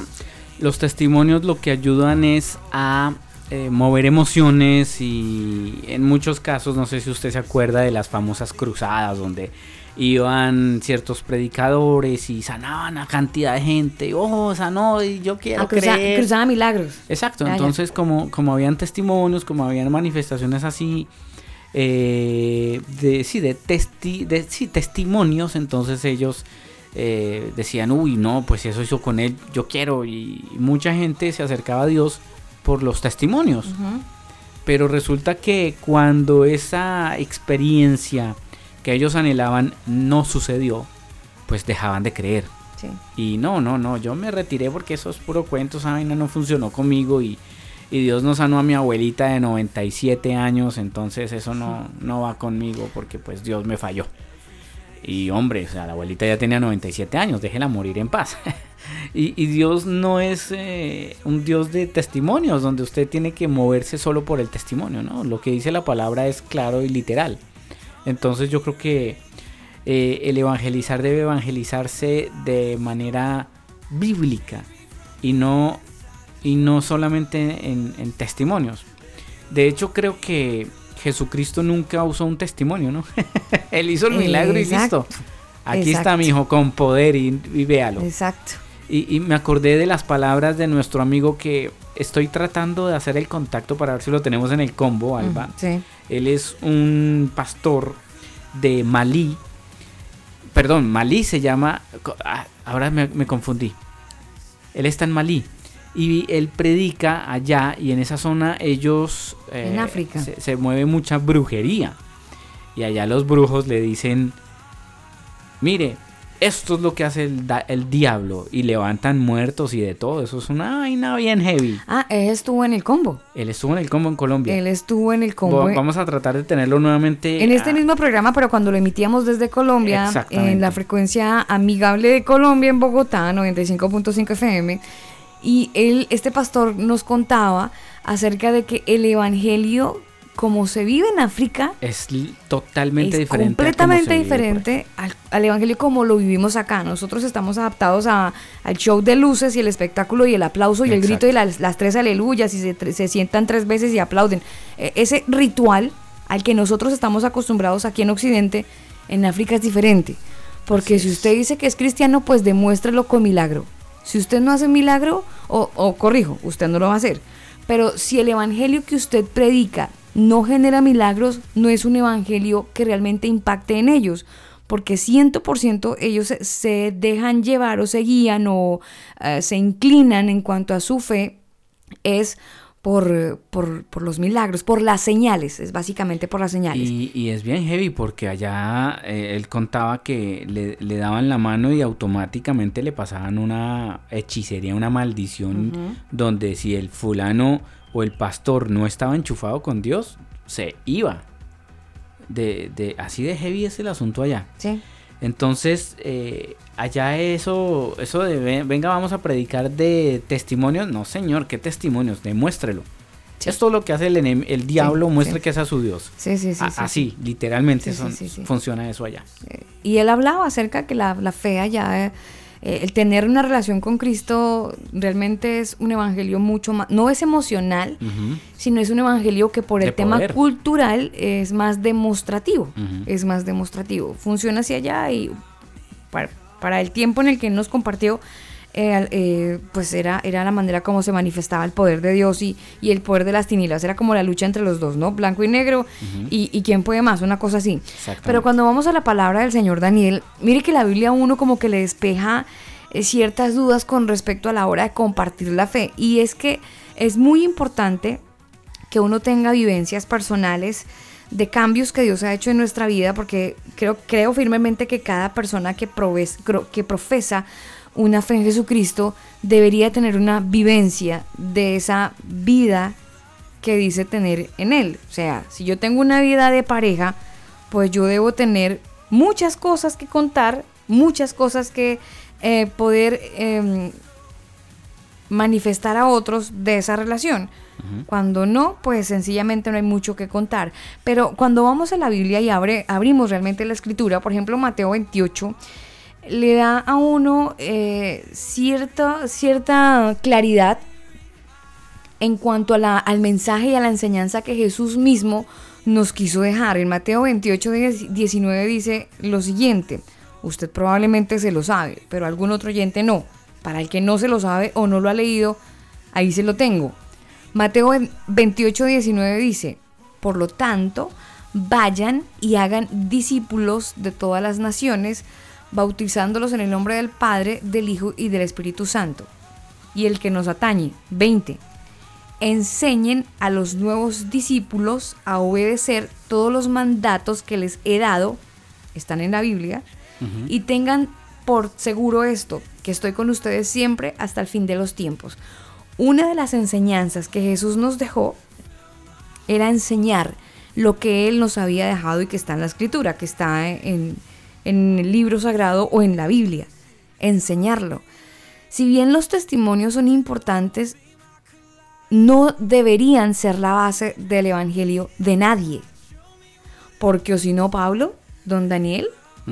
los testimonios lo que ayudan es a eh, mover emociones y en muchos casos, no sé si usted se acuerda de las famosas cruzadas donde iban ciertos predicadores y sanaban a cantidad de gente, oh, sanó y yo quiero cruza- creer. cruzaba milagros. Exacto, entonces como, como habían testimonios, como habían manifestaciones así, eh, de, sí, de, testi, de sí, testimonios, entonces ellos eh, decían, uy, no, pues eso hizo con él, yo quiero, y mucha gente se acercaba a Dios por los testimonios. Pero resulta que cuando esa experiencia que ellos anhelaban no sucedió, pues dejaban de creer. Sí. Y no, no, no, yo me retiré porque eso es puro cuento, esa vaina no funcionó conmigo y, y Dios no sanó a mi abuelita de 97 años, entonces eso no, no va conmigo porque pues Dios me falló. Y hombre, o sea, la abuelita ya tenía 97 años, déjela morir en paz. y, y Dios no es eh, un Dios de testimonios, donde usted tiene que moverse solo por el testimonio, ¿no? Lo que dice la palabra es claro y literal. Entonces yo creo que eh, el evangelizar debe evangelizarse de manera bíblica y no, y no solamente en, en testimonios. De hecho creo que Jesucristo nunca usó un testimonio, ¿no? Él hizo el milagro y listo. Aquí está mi hijo con poder y, y véalo. Exacto. Y, y me acordé de las palabras de nuestro amigo que estoy tratando de hacer el contacto para ver si lo tenemos en el combo, Alba. Sí. Él es un pastor de Malí. Perdón, Malí se llama. ah, Ahora me, me confundí. Él está en Malí. Y él predica allá y en esa zona ellos... eh, En África. Se, se mueve mucha brujería. Y allá los brujos le dicen, mire, esto es lo que hace el, el diablo. Y levantan muertos y de todo. Eso es una vaina bien heavy. Ah, él estuvo en el combo. Él estuvo en el combo en Colombia. Él estuvo en el combo. Va- Vamos a tratar de tenerlo nuevamente. En este mismo programa, pero cuando lo emitíamos desde Colombia, en la frecuencia amigable de Colombia en Bogotá, 95.5 FM, y él, este pastor nos contaba acerca de que el evangelio, como se vive en África, Es totalmente es diferente. completamente diferente al, al evangelio como lo vivimos acá. Nosotros estamos adaptados a- al show de luces y el espectáculo y el aplauso y el grito y las, las tres aleluyas y se, se sientan tres veces y aplauden. E- ese ritual al que nosotros estamos acostumbrados aquí en Occidente, en África es diferente. Porque si usted dice que es cristiano, pues demuéstrelo con milagro. Si usted no hace milagro, o, o corrijo, usted no lo va a hacer. Pero si el evangelio que usted predica no genera milagros, no es un evangelio que realmente impacte en ellos. Porque 100% ellos se, dejan llevar o se guían o eh, se inclinan en cuanto a su fe, es por, por, por los milagros, por las señales, es básicamente por las señales. Y, y es bien heavy porque allá eh, él contaba que le, le daban la mano y automáticamente le pasaban una hechicería, una maldición, donde si el fulano o el pastor no estaba enchufado con Dios, se iba. De, de, así de heavy es el asunto allá. Sí. Entonces, eh, allá eso, eso de "Ven- venga, vamos a predicar de testimonios. No, señor, ¿qué testimonios? Demuéstrelo. Esto es lo que hace el, el diablo, Sí, muestre sí. que es a su Dios. Sí, sí, sí, A- sí, así, literalmente Sí, sí, son- sí, sí. funciona eso allá. Y él hablaba acerca que la, la fe allá, eh, eh, el tener una relación con Cristo realmente es un evangelio mucho más, no es emocional, sino es un evangelio que por el De tema poder. cultural es más demostrativo, es más demostrativo. Funciona hacia allá y para, para el tiempo en el que él nos compartió, eh, eh, pues era, era la manera como se manifestaba el poder de Dios y, y el poder de las tinieblas. Era como la lucha entre los dos, ¿no? Blanco y negro y, y quién puede más, una cosa así. Pero cuando vamos a la palabra del Señor Daniel, mire que la Biblia uno como que le despeja eh, ciertas dudas con respecto a la hora de compartir la fe. Y es que es muy importante que uno tenga vivencias personales de cambios que Dios ha hecho en nuestra vida, porque creo, creo firmemente que cada persona que, que profesa una fe en Jesucristo debería tener una vivencia de esa vida que dice tener en Él. O sea, si yo tengo una vida de pareja, pues yo debo tener muchas cosas que contar, muchas cosas que eh, poder em, manifestar a otros de esa relación. Cuando no, pues sencillamente no hay mucho que contar. Pero cuando vamos a la Biblia y abre, abrimos realmente la escritura, por ejemplo Mateo 28, le da a uno eh, cierta, cierta claridad en cuanto a la- al mensaje y a la enseñanza que Jesús mismo nos quiso dejar. En Mateo 28, 19 dice lo siguiente, usted probablemente se lo sabe, pero algún otro oyente no. Para el que no se lo sabe o no lo ha leído, ahí se lo tengo. Mateo 28, 19 dice, por lo tanto, vayan y hagan discípulos de todas las naciones, bautizándolos en el nombre del Padre, del Hijo y del Espíritu Santo. Y el que nos atañe, 20 enseñen a los nuevos discípulos a obedecer todos los mandatos que les he dado, están en la Biblia, y tengan seguro esto, que estoy con ustedes siempre hasta el fin de los tiempos. Una de las enseñanzas que Jesús nos dejó era enseñar lo que Él nos había dejado y que está en la escritura, que está en, en el libro sagrado o en la Biblia. Enseñarlo. Si bien los testimonios son importantes, no deberían ser la base del evangelio de nadie. Porque o si no, Pablo, don Daniel,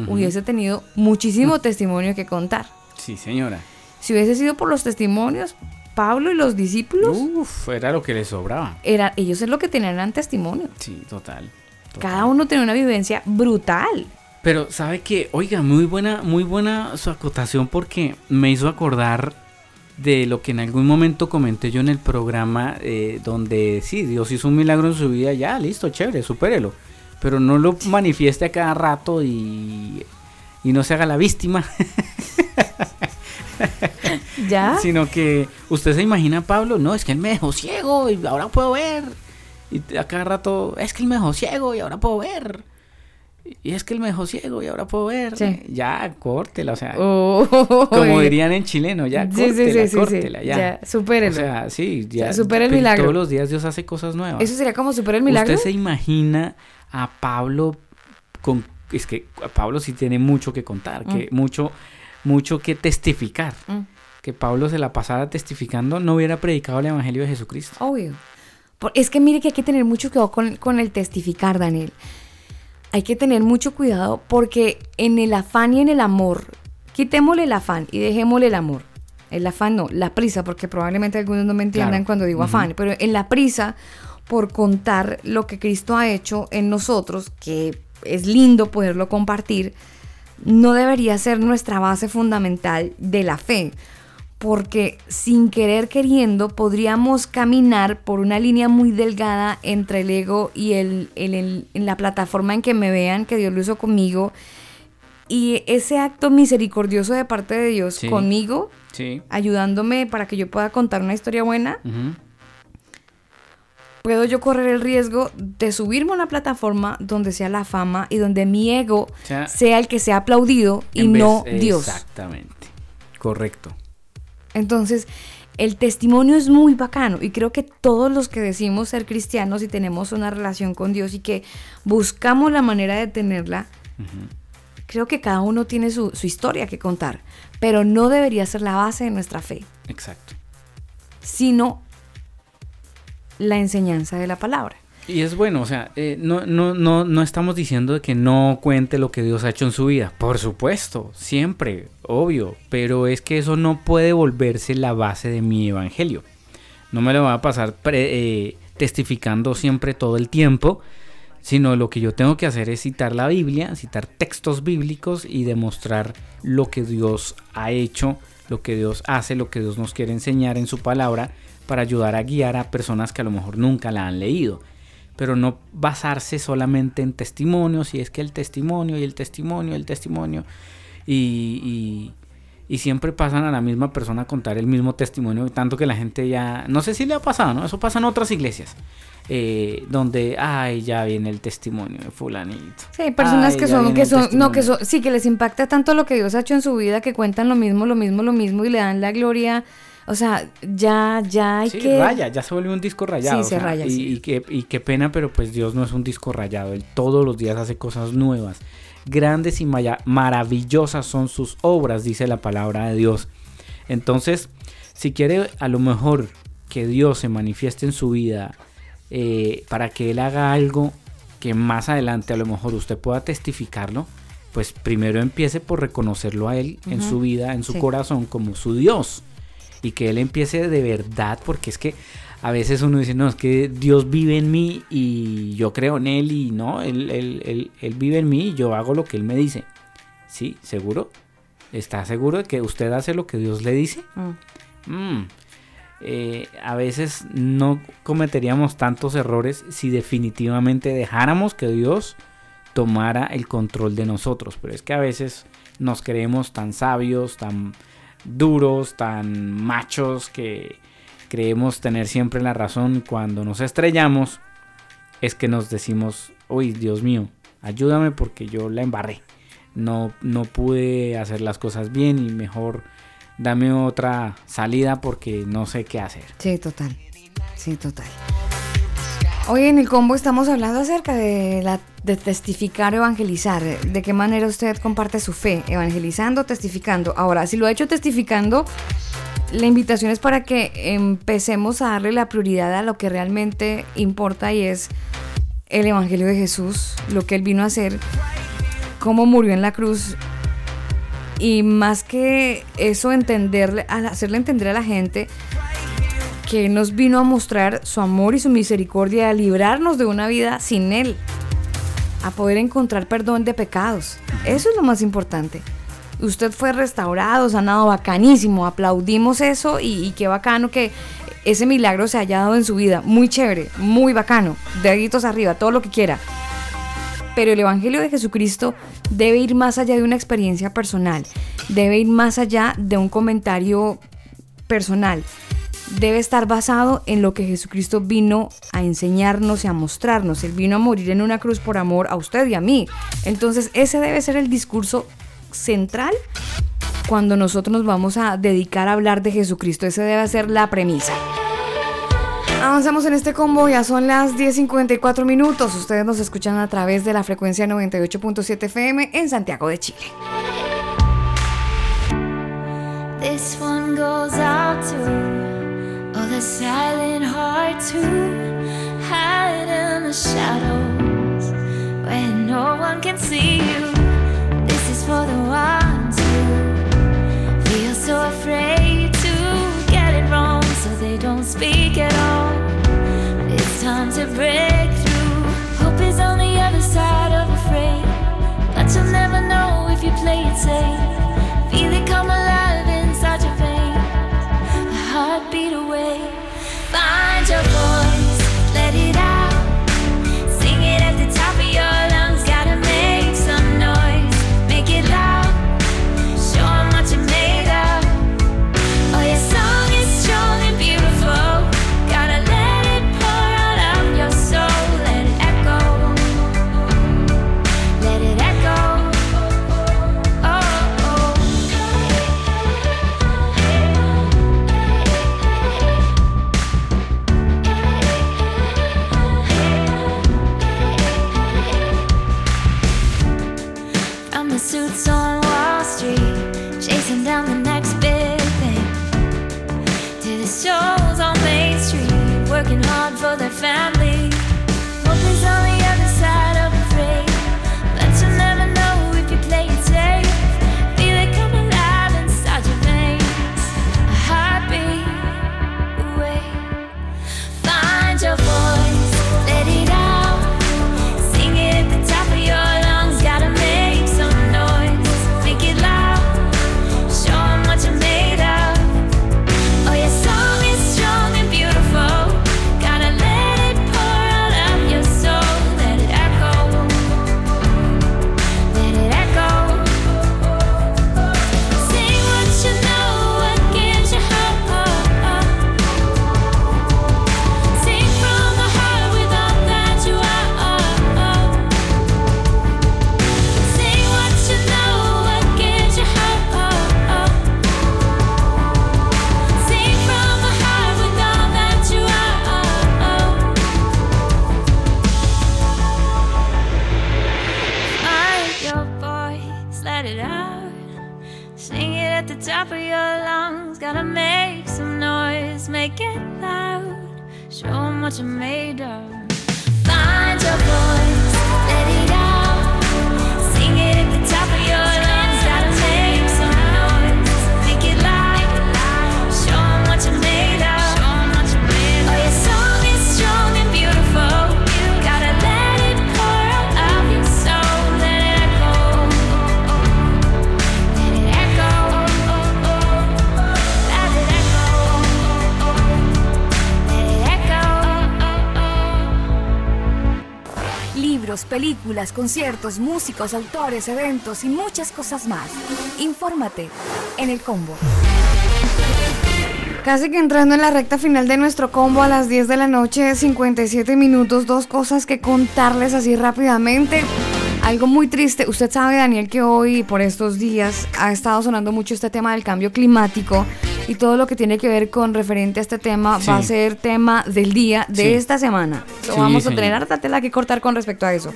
Hubiese tenido muchísimo testimonio que contar. Sí, señora. Si hubiese sido por los testimonios, Pablo y los discípulos, Uf, era lo que le sobraba. era, ellos es lo que tenían eran testimonio. Sí, total. Cada uno tenía una vivencia brutal. Pero sabe que, oiga, muy buena, muy buena su acotación porque me hizo acordar de lo que en algún momento comenté yo en el programa eh, donde sí, Dios hizo un milagro en su vida, ya, listo, chévere, supérelo. Pero no lo manifieste a cada rato y, y no se haga la víctima. ¿Ya? Sino que usted se imagina, Pablo, no, es que él me dejó ciego y ahora puedo ver. Y a cada rato, es que él me dejó ciego y ahora puedo ver. Y es que él me dejó ciego y ahora puedo ver. Sí. Ya, córtela, o sea. Oh, como dirían en chileno, ya, Sí, sí, córtela, sí, sí, sí. córtela, ya. Ya, supérelo. O sea, sí, ya. supera el milagro. Todos los días Dios hace cosas nuevas. Eso sería como super el milagro. Usted se imagina a Pablo con es que Pablo sí tiene mucho que contar, que Mm. mucho mucho que testificar. Mm. Que Pablo se la pasara testificando, no hubiera predicado el evangelio de Jesucristo. Obvio. Por- es que mire que hay que tener mucho cuidado con, con el testificar, Daniel. Hay que tener mucho cuidado porque en el afán y en el amor, quitémosle el afán y dejémosle el amor. El afán no, la prisa, porque probablemente algunos no me entiendan Claro. cuando digo afán, pero en la prisa por contar lo que Cristo ha hecho en nosotros, que es lindo poderlo compartir, no debería ser nuestra base fundamental de la fe, porque sin querer queriendo podríamos caminar por una línea muy delgada entre el ego y el, el- el- en la plataforma en que me vean que Dios lo hizo conmigo y ese acto misericordioso de parte de Dios Sí. conmigo, Sí. ayudándome para que yo pueda contar una historia buena, Ujú. Puedo yo correr el riesgo de subirme a una plataforma donde sea la fama y donde mi ego O sea, sea el que sea aplaudido y vez- no Dios. Exactamente. Correcto. Entonces, el testimonio es muy bacano y creo que todos los que decimos ser cristianos y tenemos una relación con Dios y que buscamos la manera de tenerla, creo que cada uno tiene su, su historia que contar, pero no debería ser la base de nuestra fe, Exacto. sino la enseñanza de la palabra. Y es bueno, o sea, eh, no, no, no, no estamos diciendo que no cuente lo que Dios ha hecho en su vida. Por supuesto, siempre, obvio. Pero es que eso no puede volverse la base de mi evangelio. No me lo va a pasar pre- eh, testificando siempre todo el tiempo. Sino lo que yo tengo que hacer es citar la Biblia, citar textos bíblicos y demostrar lo que Dios ha hecho lo que Dios hace, lo que Dios nos quiere enseñar en su palabra para ayudar a guiar a personas que a lo mejor nunca la han leído. Pero no basarse solamente en testimonios y es que el testimonio y el testimonio y el testimonio y, y- y siempre pasan a la misma persona a contar el mismo testimonio, tanto que la gente ya, no sé si le ha pasado, ¿no? Eso pasa en otras iglesias, eh, donde, ay, ya viene el testimonio de fulanito. Sí, hay personas Ay, que son, que son, no, que son, sí, que les impacta tanto lo que Dios ha hecho en su vida que cuentan lo mismo, lo mismo, lo mismo y le dan la gloria. O sea, ya, ya hay Sí, que. raya, ya se vuelve un disco rayado. Sí, se sea, raya, y, sí. y qué, y qué pena, pero pues Dios no es un disco rayado. Él todos los días hace cosas nuevas. Grandes y maravillosas son sus obras, dice la palabra de Dios. Entonces, si quiere a lo mejor que Dios se manifieste en su vida eh, para que Él haga algo que más adelante a lo mejor usted pueda testificarlo, pues primero empiece por reconocerlo a Él en su vida, en su Sí. corazón, como su Dios. Y que Él empiece de verdad, porque es que a veces uno dice, no, es que Dios vive en mí y yo creo en Él y no, Él, él- él- él vive en mí y yo hago lo que Él me dice. ¿Sí? ¿Seguro? ¿Está seguro de que usted hace lo que Dios le dice? Mm. Mm. Eh, a veces no cometeríamos tantos errores si definitivamente dejáramos que Dios tomara el control de nosotros. Pero es que a veces nos creemos tan sabios, tan duros, tan machos que creemos tener siempre la razón. Cuando nos estrellamos es que nos decimos, uy, Dios mío, ayúdame porque yo la embarré. No, no pude hacer las cosas bien y mejor dame otra salida porque no sé qué hacer. Sí, total. Sí, total. Hoy en el combo estamos hablando acerca de, la, de testificar, evangelizar. De qué manera usted comparte su fe, evangelizando, testificando. Ahora, si lo ha hecho testificando, la invitación es para que empecemos a darle la prioridad a lo que realmente importa y es el Evangelio de Jesús, lo que Él vino a hacer, cómo murió en la cruz. Y más que eso, entenderle, hacerle entender a la gente que nos vino a mostrar su amor y su misericordia, a librarnos de una vida sin Él, a poder encontrar perdón de pecados. Eso es lo más importante. Usted fue restaurado, sanado, bacanísimo, aplaudimos eso y, y qué bacano que ese milagro se haya dado en su vida. Muy chévere, muy bacano, deditos arriba, todo lo que quiera. Pero el Evangelio de Jesucristo debe ir más allá de una experiencia personal, debe ir más allá de un comentario personal debe estar basado en lo que Jesucristo vino a enseñarnos y a mostrarnos. Él vino a morir en una cruz por amor a usted y a mí. Entonces ese debe ser el discurso central cuando nosotros nos vamos a dedicar a hablar de Jesucristo. Esa debe ser la premisa. Avanzamos en este combo, ya son las 10.54 minutos. Ustedes nos escuchan a través de la frecuencia 98.7 FM en Santiago de Chile. The silent hearts who hide in the shadows where no one can see you. This is for the ones who feel so afraid to get it wrong, so they don't speak at all. It's time to break through. Hope is on the other side of afraid, but you'll never know if you play it safe. Feel it come películas, conciertos, músicos, autores, eventos y muchas cosas más. Infórmate en el combo. Casi que entrando en la recta final de nuestro combo a las 10 de la noche, 57 minutos, dos cosas que contarles así rápidamente. Algo muy triste, usted sabe Daniel que hoy por estos días ha estado sonando mucho este tema del cambio climático y todo lo que tiene que ver con referente a este tema va a ser tema del día de Sí. esta semana. Sí, vamos a tener harta tela que cortar con respecto a eso.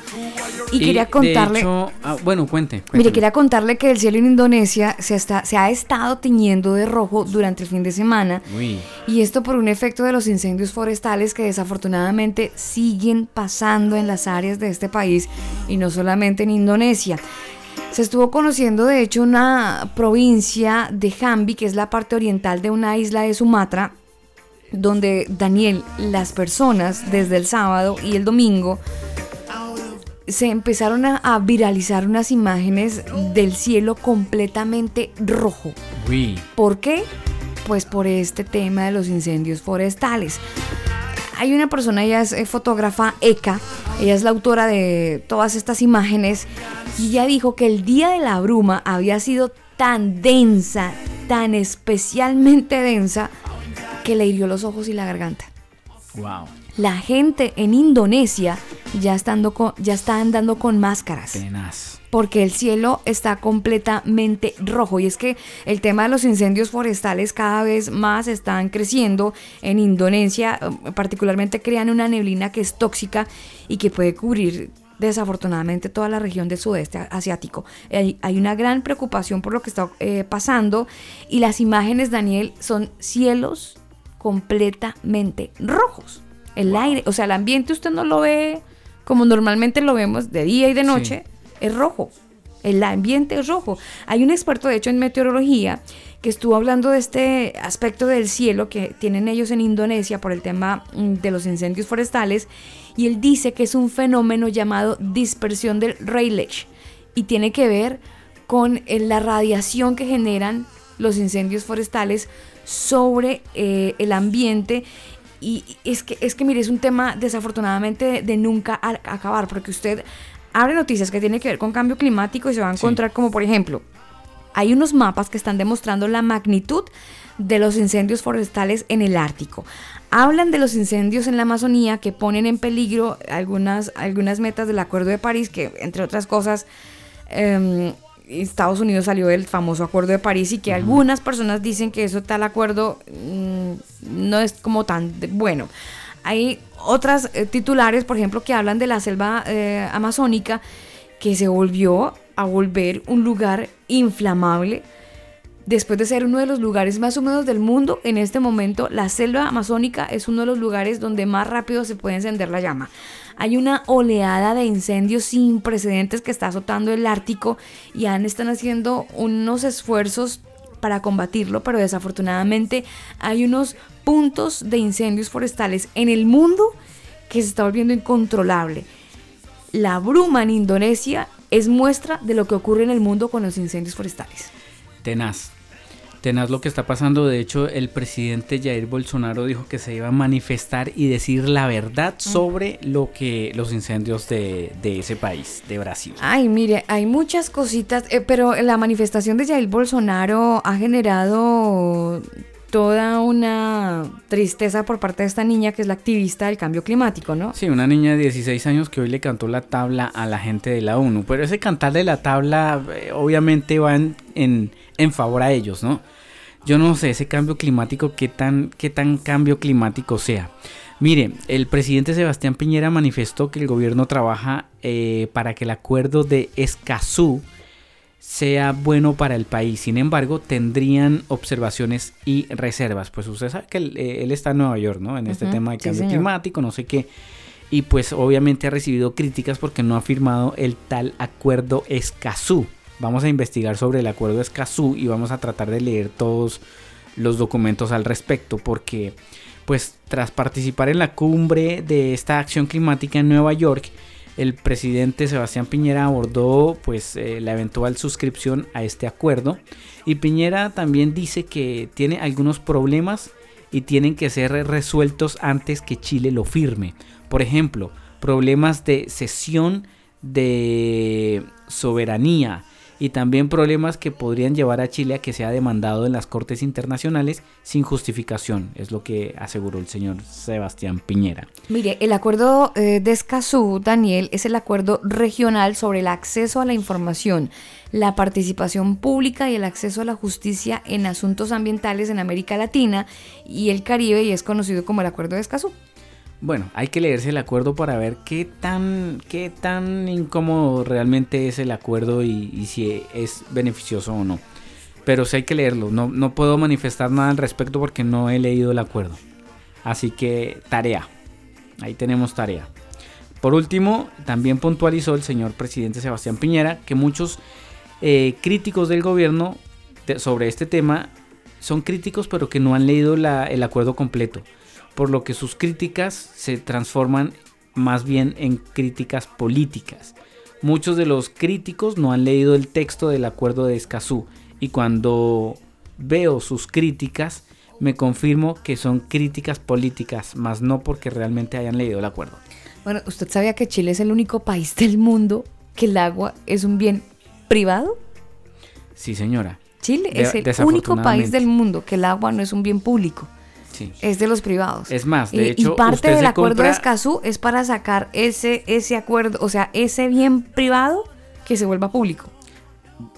Y, Y, quería de contarle... hecho, ah, bueno, cuente. Mire, quería contarle que el cielo en Indonesia se, está, se ha estado tiñendo de rojo durante el fin de semana. Uy. Y esto por un efecto de los incendios forestales que desafortunadamente siguen pasando en las áreas de este país y no solamente en Indonesia. Se estuvo conociendo de hecho una provincia de Jambi, que es la parte oriental de una isla de Sumatra, donde Daniel, las personas desde el sábado y el domingo se empezaron a, a viralizar unas imágenes del cielo completamente rojo. Uy. ¿Por qué? Pues por este tema de los incendios forestales. Hay una persona, ella es eh, fotógrafa Eka, ella es la autora de todas estas imágenes y ella dijo que el día de la bruma había sido tan densa, tan especialmente densa, que le hirió los ojos y la garganta. Wow. La gente en Indonesia ya, estando con- ya está andando con máscaras Tenaz. porque el cielo está completamente rojo y es que el tema de los incendios forestales cada vez más están creciendo en Indonesia, eh, particularmente crean una neblina que es tóxica y que puede cubrir desafortunadamente toda la región del sudeste asiático. Hay, hay una gran preocupación por lo que está eh, pasando y las imágenes, Daniel, son cielos completamente rojos. El aire, o sea, el ambiente usted no lo ve como normalmente lo vemos de día y de noche, es rojo. El ambiente es rojo. Hay un experto, de hecho, en meteorología que estuvo hablando de este aspecto del cielo que tienen ellos en Indonesia por el tema mm, de los incendios forestales y él dice que es un fenómeno llamado dispersión del Rayleigh y tiene que ver con eh, la radiación que generan los incendios forestales sobre eh, el ambiente y es que, es que, mire, es un tema desafortunadamente de, de nunca acabar, porque usted abre noticias que tienen que ver con cambio climático y se va a encontrar como, por ejemplo, hay unos mapas que están demostrando la magnitud de los incendios forestales en el Ártico. Hablan de los incendios en la Amazonía que ponen en peligro algunas, algunas metas del Acuerdo de París, que entre otras cosas, em, Estados Unidos salió del famoso Acuerdo de París y que algunas personas dicen que eso tal acuerdo mm, no es como tan de- bueno. Hay otras eh, titulares, por ejemplo, que hablan de la selva eh, amazónica que se volvió a volver un lugar inflamable después de ser uno de los lugares más húmedos del mundo, en este momento la selva amazónica es uno de los lugares donde más rápido se puede encender la llama. Hay una oleada de incendios sin precedentes que está azotando el Ártico y están haciendo unos esfuerzos para combatirlo, pero desafortunadamente hay unos puntos de incendios forestales en el mundo que se está volviendo incontrolable. La bruma en Indonesia es muestra de lo que ocurre en el mundo con los incendios forestales. Tenaz. Tenaz lo que está pasando. De hecho, el presidente Jair Bolsonaro dijo que se iba a manifestar y decir la verdad sobre lo que los incendios de, de ese país, de Brasil. Ay, mire, hay muchas cositas, eh, pero la manifestación de Jair Bolsonaro ha generado toda una tristeza por parte de esta niña que es la activista del cambio climático, ¿no? Sí, una niña de 16 años que hoy le cantó la tabla a la gente de la ONU. Pero ese cantarle la tabla eh, obviamente va en, en, en favor a ellos, ¿no? Yo no sé ese cambio climático, qué tan, qué tan cambio climático sea. Mire, el presidente Sebastián Piñera manifestó que el gobierno trabaja eh, para que el acuerdo de Escazú sea bueno para el país. Sin embargo, tendrían observaciones y reservas. Pues usted sabe que él, eh, él está en Nueva York, ¿no? En este tema de cambio climático, no sé qué. Y pues obviamente ha recibido críticas porque no ha firmado el tal acuerdo Escazú. Vamos a investigar sobre el acuerdo Escazú y vamos a tratar de leer todos los documentos al respecto porque pues tras participar en la cumbre de esta acción climática en Nueva York, el presidente Sebastián Piñera abordó pues eh, la eventual suscripción a este acuerdo y Piñera también dice que tiene algunos problemas y tienen que ser resueltos antes que Chile lo firme. Por ejemplo, problemas de cesión de soberanía y también problemas que podrían llevar a Chile a que sea demandado en las cortes internacionales sin justificación, es lo que aseguró el señor Sebastián Piñera. Mire, el acuerdo eh, de Escazú, Daniel, es el acuerdo regional sobre el acceso a la información, la participación pública y el acceso a la justicia en asuntos ambientales en América Latina y el Caribe y es conocido como el acuerdo de Escazú. Bueno, hay que leerse el acuerdo para ver qué tan, qué tan incómodo realmente es el acuerdo y, si es beneficioso o no. Pero sí hay que leerlo. No, no puedo manifestar nada al respecto porque no he leído el acuerdo. Así que tarea. Ahí tenemos tarea. Por último, también puntualizó el señor presidente Sebastián Piñera que muchos eh, críticos del gobierno sobre este tema son críticos pero que no han leído la- el acuerdo completo por lo que sus críticas se transforman más bien en críticas políticas. Muchos de los críticos no han leído el texto del acuerdo de Escazú y cuando veo sus críticas me confirmo que son críticas políticas, más no porque realmente hayan leído el acuerdo. Bueno, ¿usted sabía que Chile es el único país del mundo que el agua es un bien privado? Sí, señora. Chile De- es el único país del mundo que el agua no es un bien público. Sí. Es de los privados. Es más, de y, hecho, y parte usted del se acuerdo de Escazú es para sacar ese, ese acuerdo, o sea, ese bien privado que se vuelva público.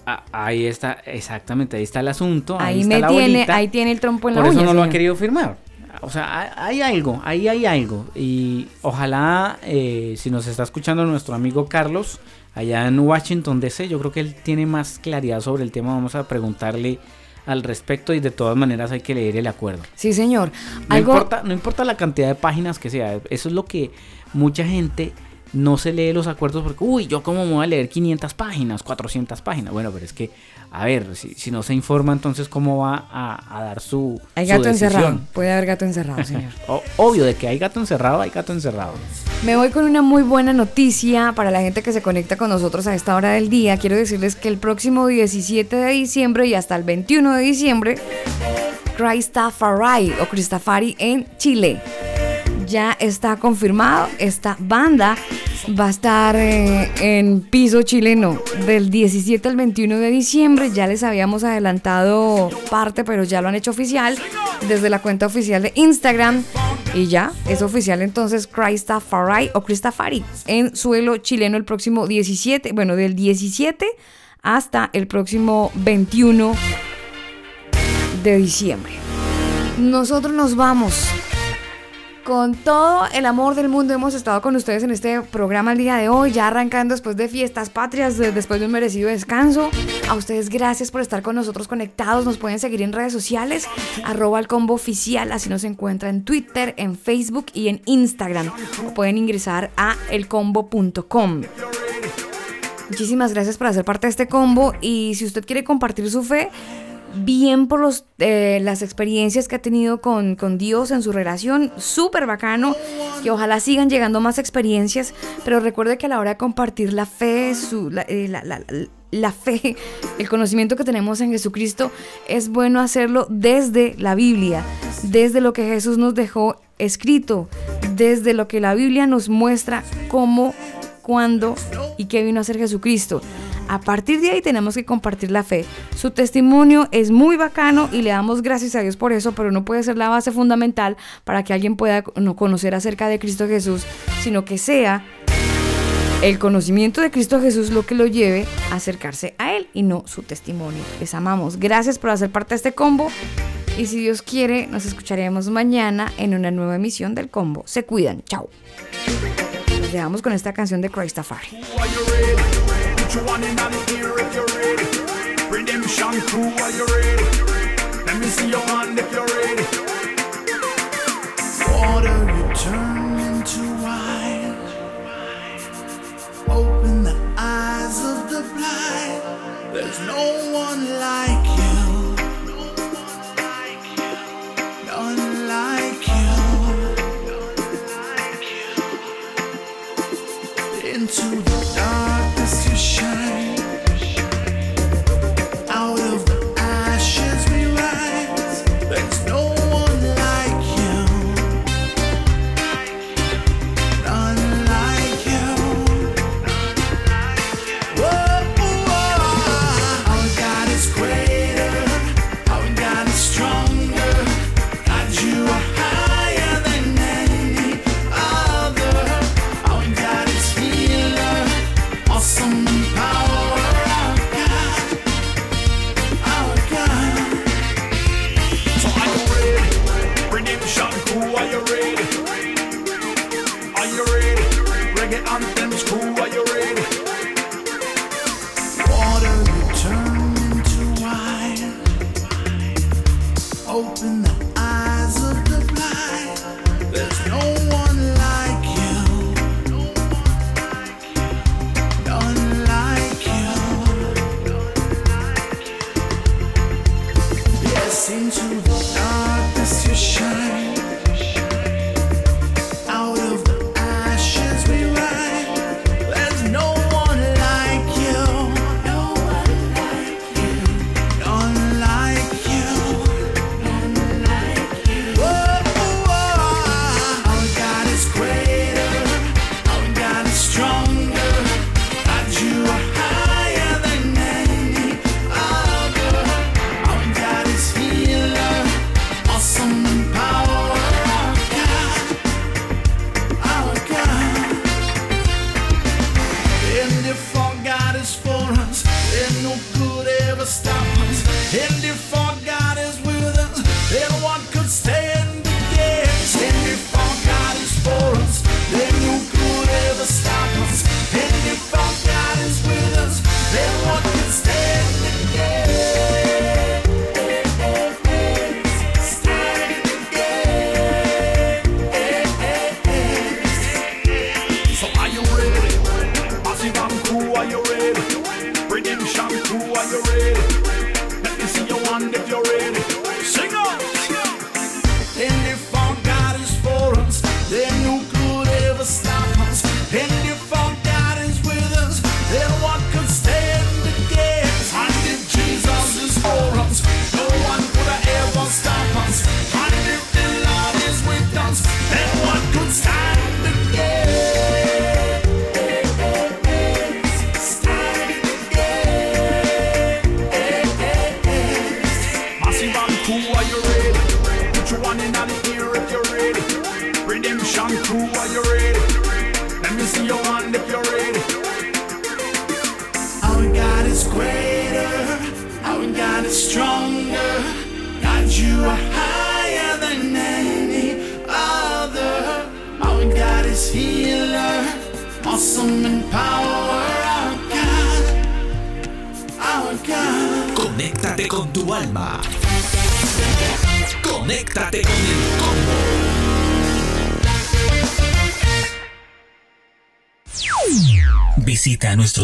Ah, ahí está, exactamente, ahí está el asunto. Ahí, Ahí, está me la tiene, bolita. ahí tiene el trompo en Por la eso uña. no lo ha querido firmar. O sea, hay, hay algo, ahí hay algo. Y ojalá, eh, si nos está escuchando nuestro amigo Carlos, allá en Washington DC, yo creo que él tiene más claridad sobre el tema. Vamos a preguntarle al respecto y de todas maneras hay que leer el acuerdo. Sí, señor. No, Algo, importa, no importa la cantidad de páginas que sea, eso es lo que mucha gente no se lee los acuerdos porque, uy, yo cómo me voy a leer 500 páginas, 400 páginas. Bueno, pero es que, a ver, si, si no se informa, entonces cómo va a, a dar su, hay gato encerrado. Puede haber gato encerrado, señor. O- obvio, de que hay gato encerrado, hay gato encerrado. Me voy con una muy buena noticia para la gente que se conecta con nosotros a esta hora del día. Quiero decirles que el próximo 17 de diciembre y hasta el 21 de diciembre, Christafari o Christafari en Chile. Ya está confirmado, esta banda va a estar eh, en piso chileno del 17 al 21 de diciembre. Ya les habíamos adelantado parte, pero ya lo han hecho oficial desde la cuenta oficial de Instagram. Y ya es oficial entonces Christafari o Christafari en suelo chileno el próximo 17, bueno, del 17 hasta el próximo 21 de diciembre. Nosotros nos vamos. Con todo el amor del mundo hemos estado con ustedes en este programa el día de hoy, ya arrancando después de fiestas patrias, de- después de un merecido descanso. A ustedes gracias por estar con nosotros conectados. Nos pueden seguir en redes sociales, arroba el combo oficial, así nos encuentra en Twitter, en Facebook y en Instagram. O pueden ingresar a elcombo.com. Muchísimas gracias por hacer parte de este combo y si usted quiere compartir su fe, bien por los, eh, las experiencias que ha tenido con, con Dios en su relación, súper bacano, que ojalá sigan llegando más experiencias, pero recuerde que a la hora de compartir la fe, su, la, eh, la- la- la fe, el conocimiento que tenemos en Jesucristo, es bueno hacerlo desde la Biblia, desde lo que Jesús nos dejó escrito, desde lo que la Biblia nos muestra cómo, cuándo y qué vino a hacer Jesucristo. A partir de ahí tenemos que compartir la fe. Su testimonio es muy bacano y le damos gracias a Dios por eso, pero no puede ser la base fundamental para que alguien pueda no conocer acerca de Cristo Jesús, sino que sea el conocimiento de Cristo Jesús lo que lo lleve a acercarse a Él y no su testimonio. Les amamos. Gracias por hacer parte de este combo. Y si Dios quiere, nos escucharemos mañana en una nueva emisión del combo. Se cuidan. Chao. Nos dejamos con esta canción de Christopher. you want in and here if you're ready. Redemption crew, are you ready? Let me see your hand if you're ready. Water, you turn into wine. Open the eyes of the blind. There's no one like you. None like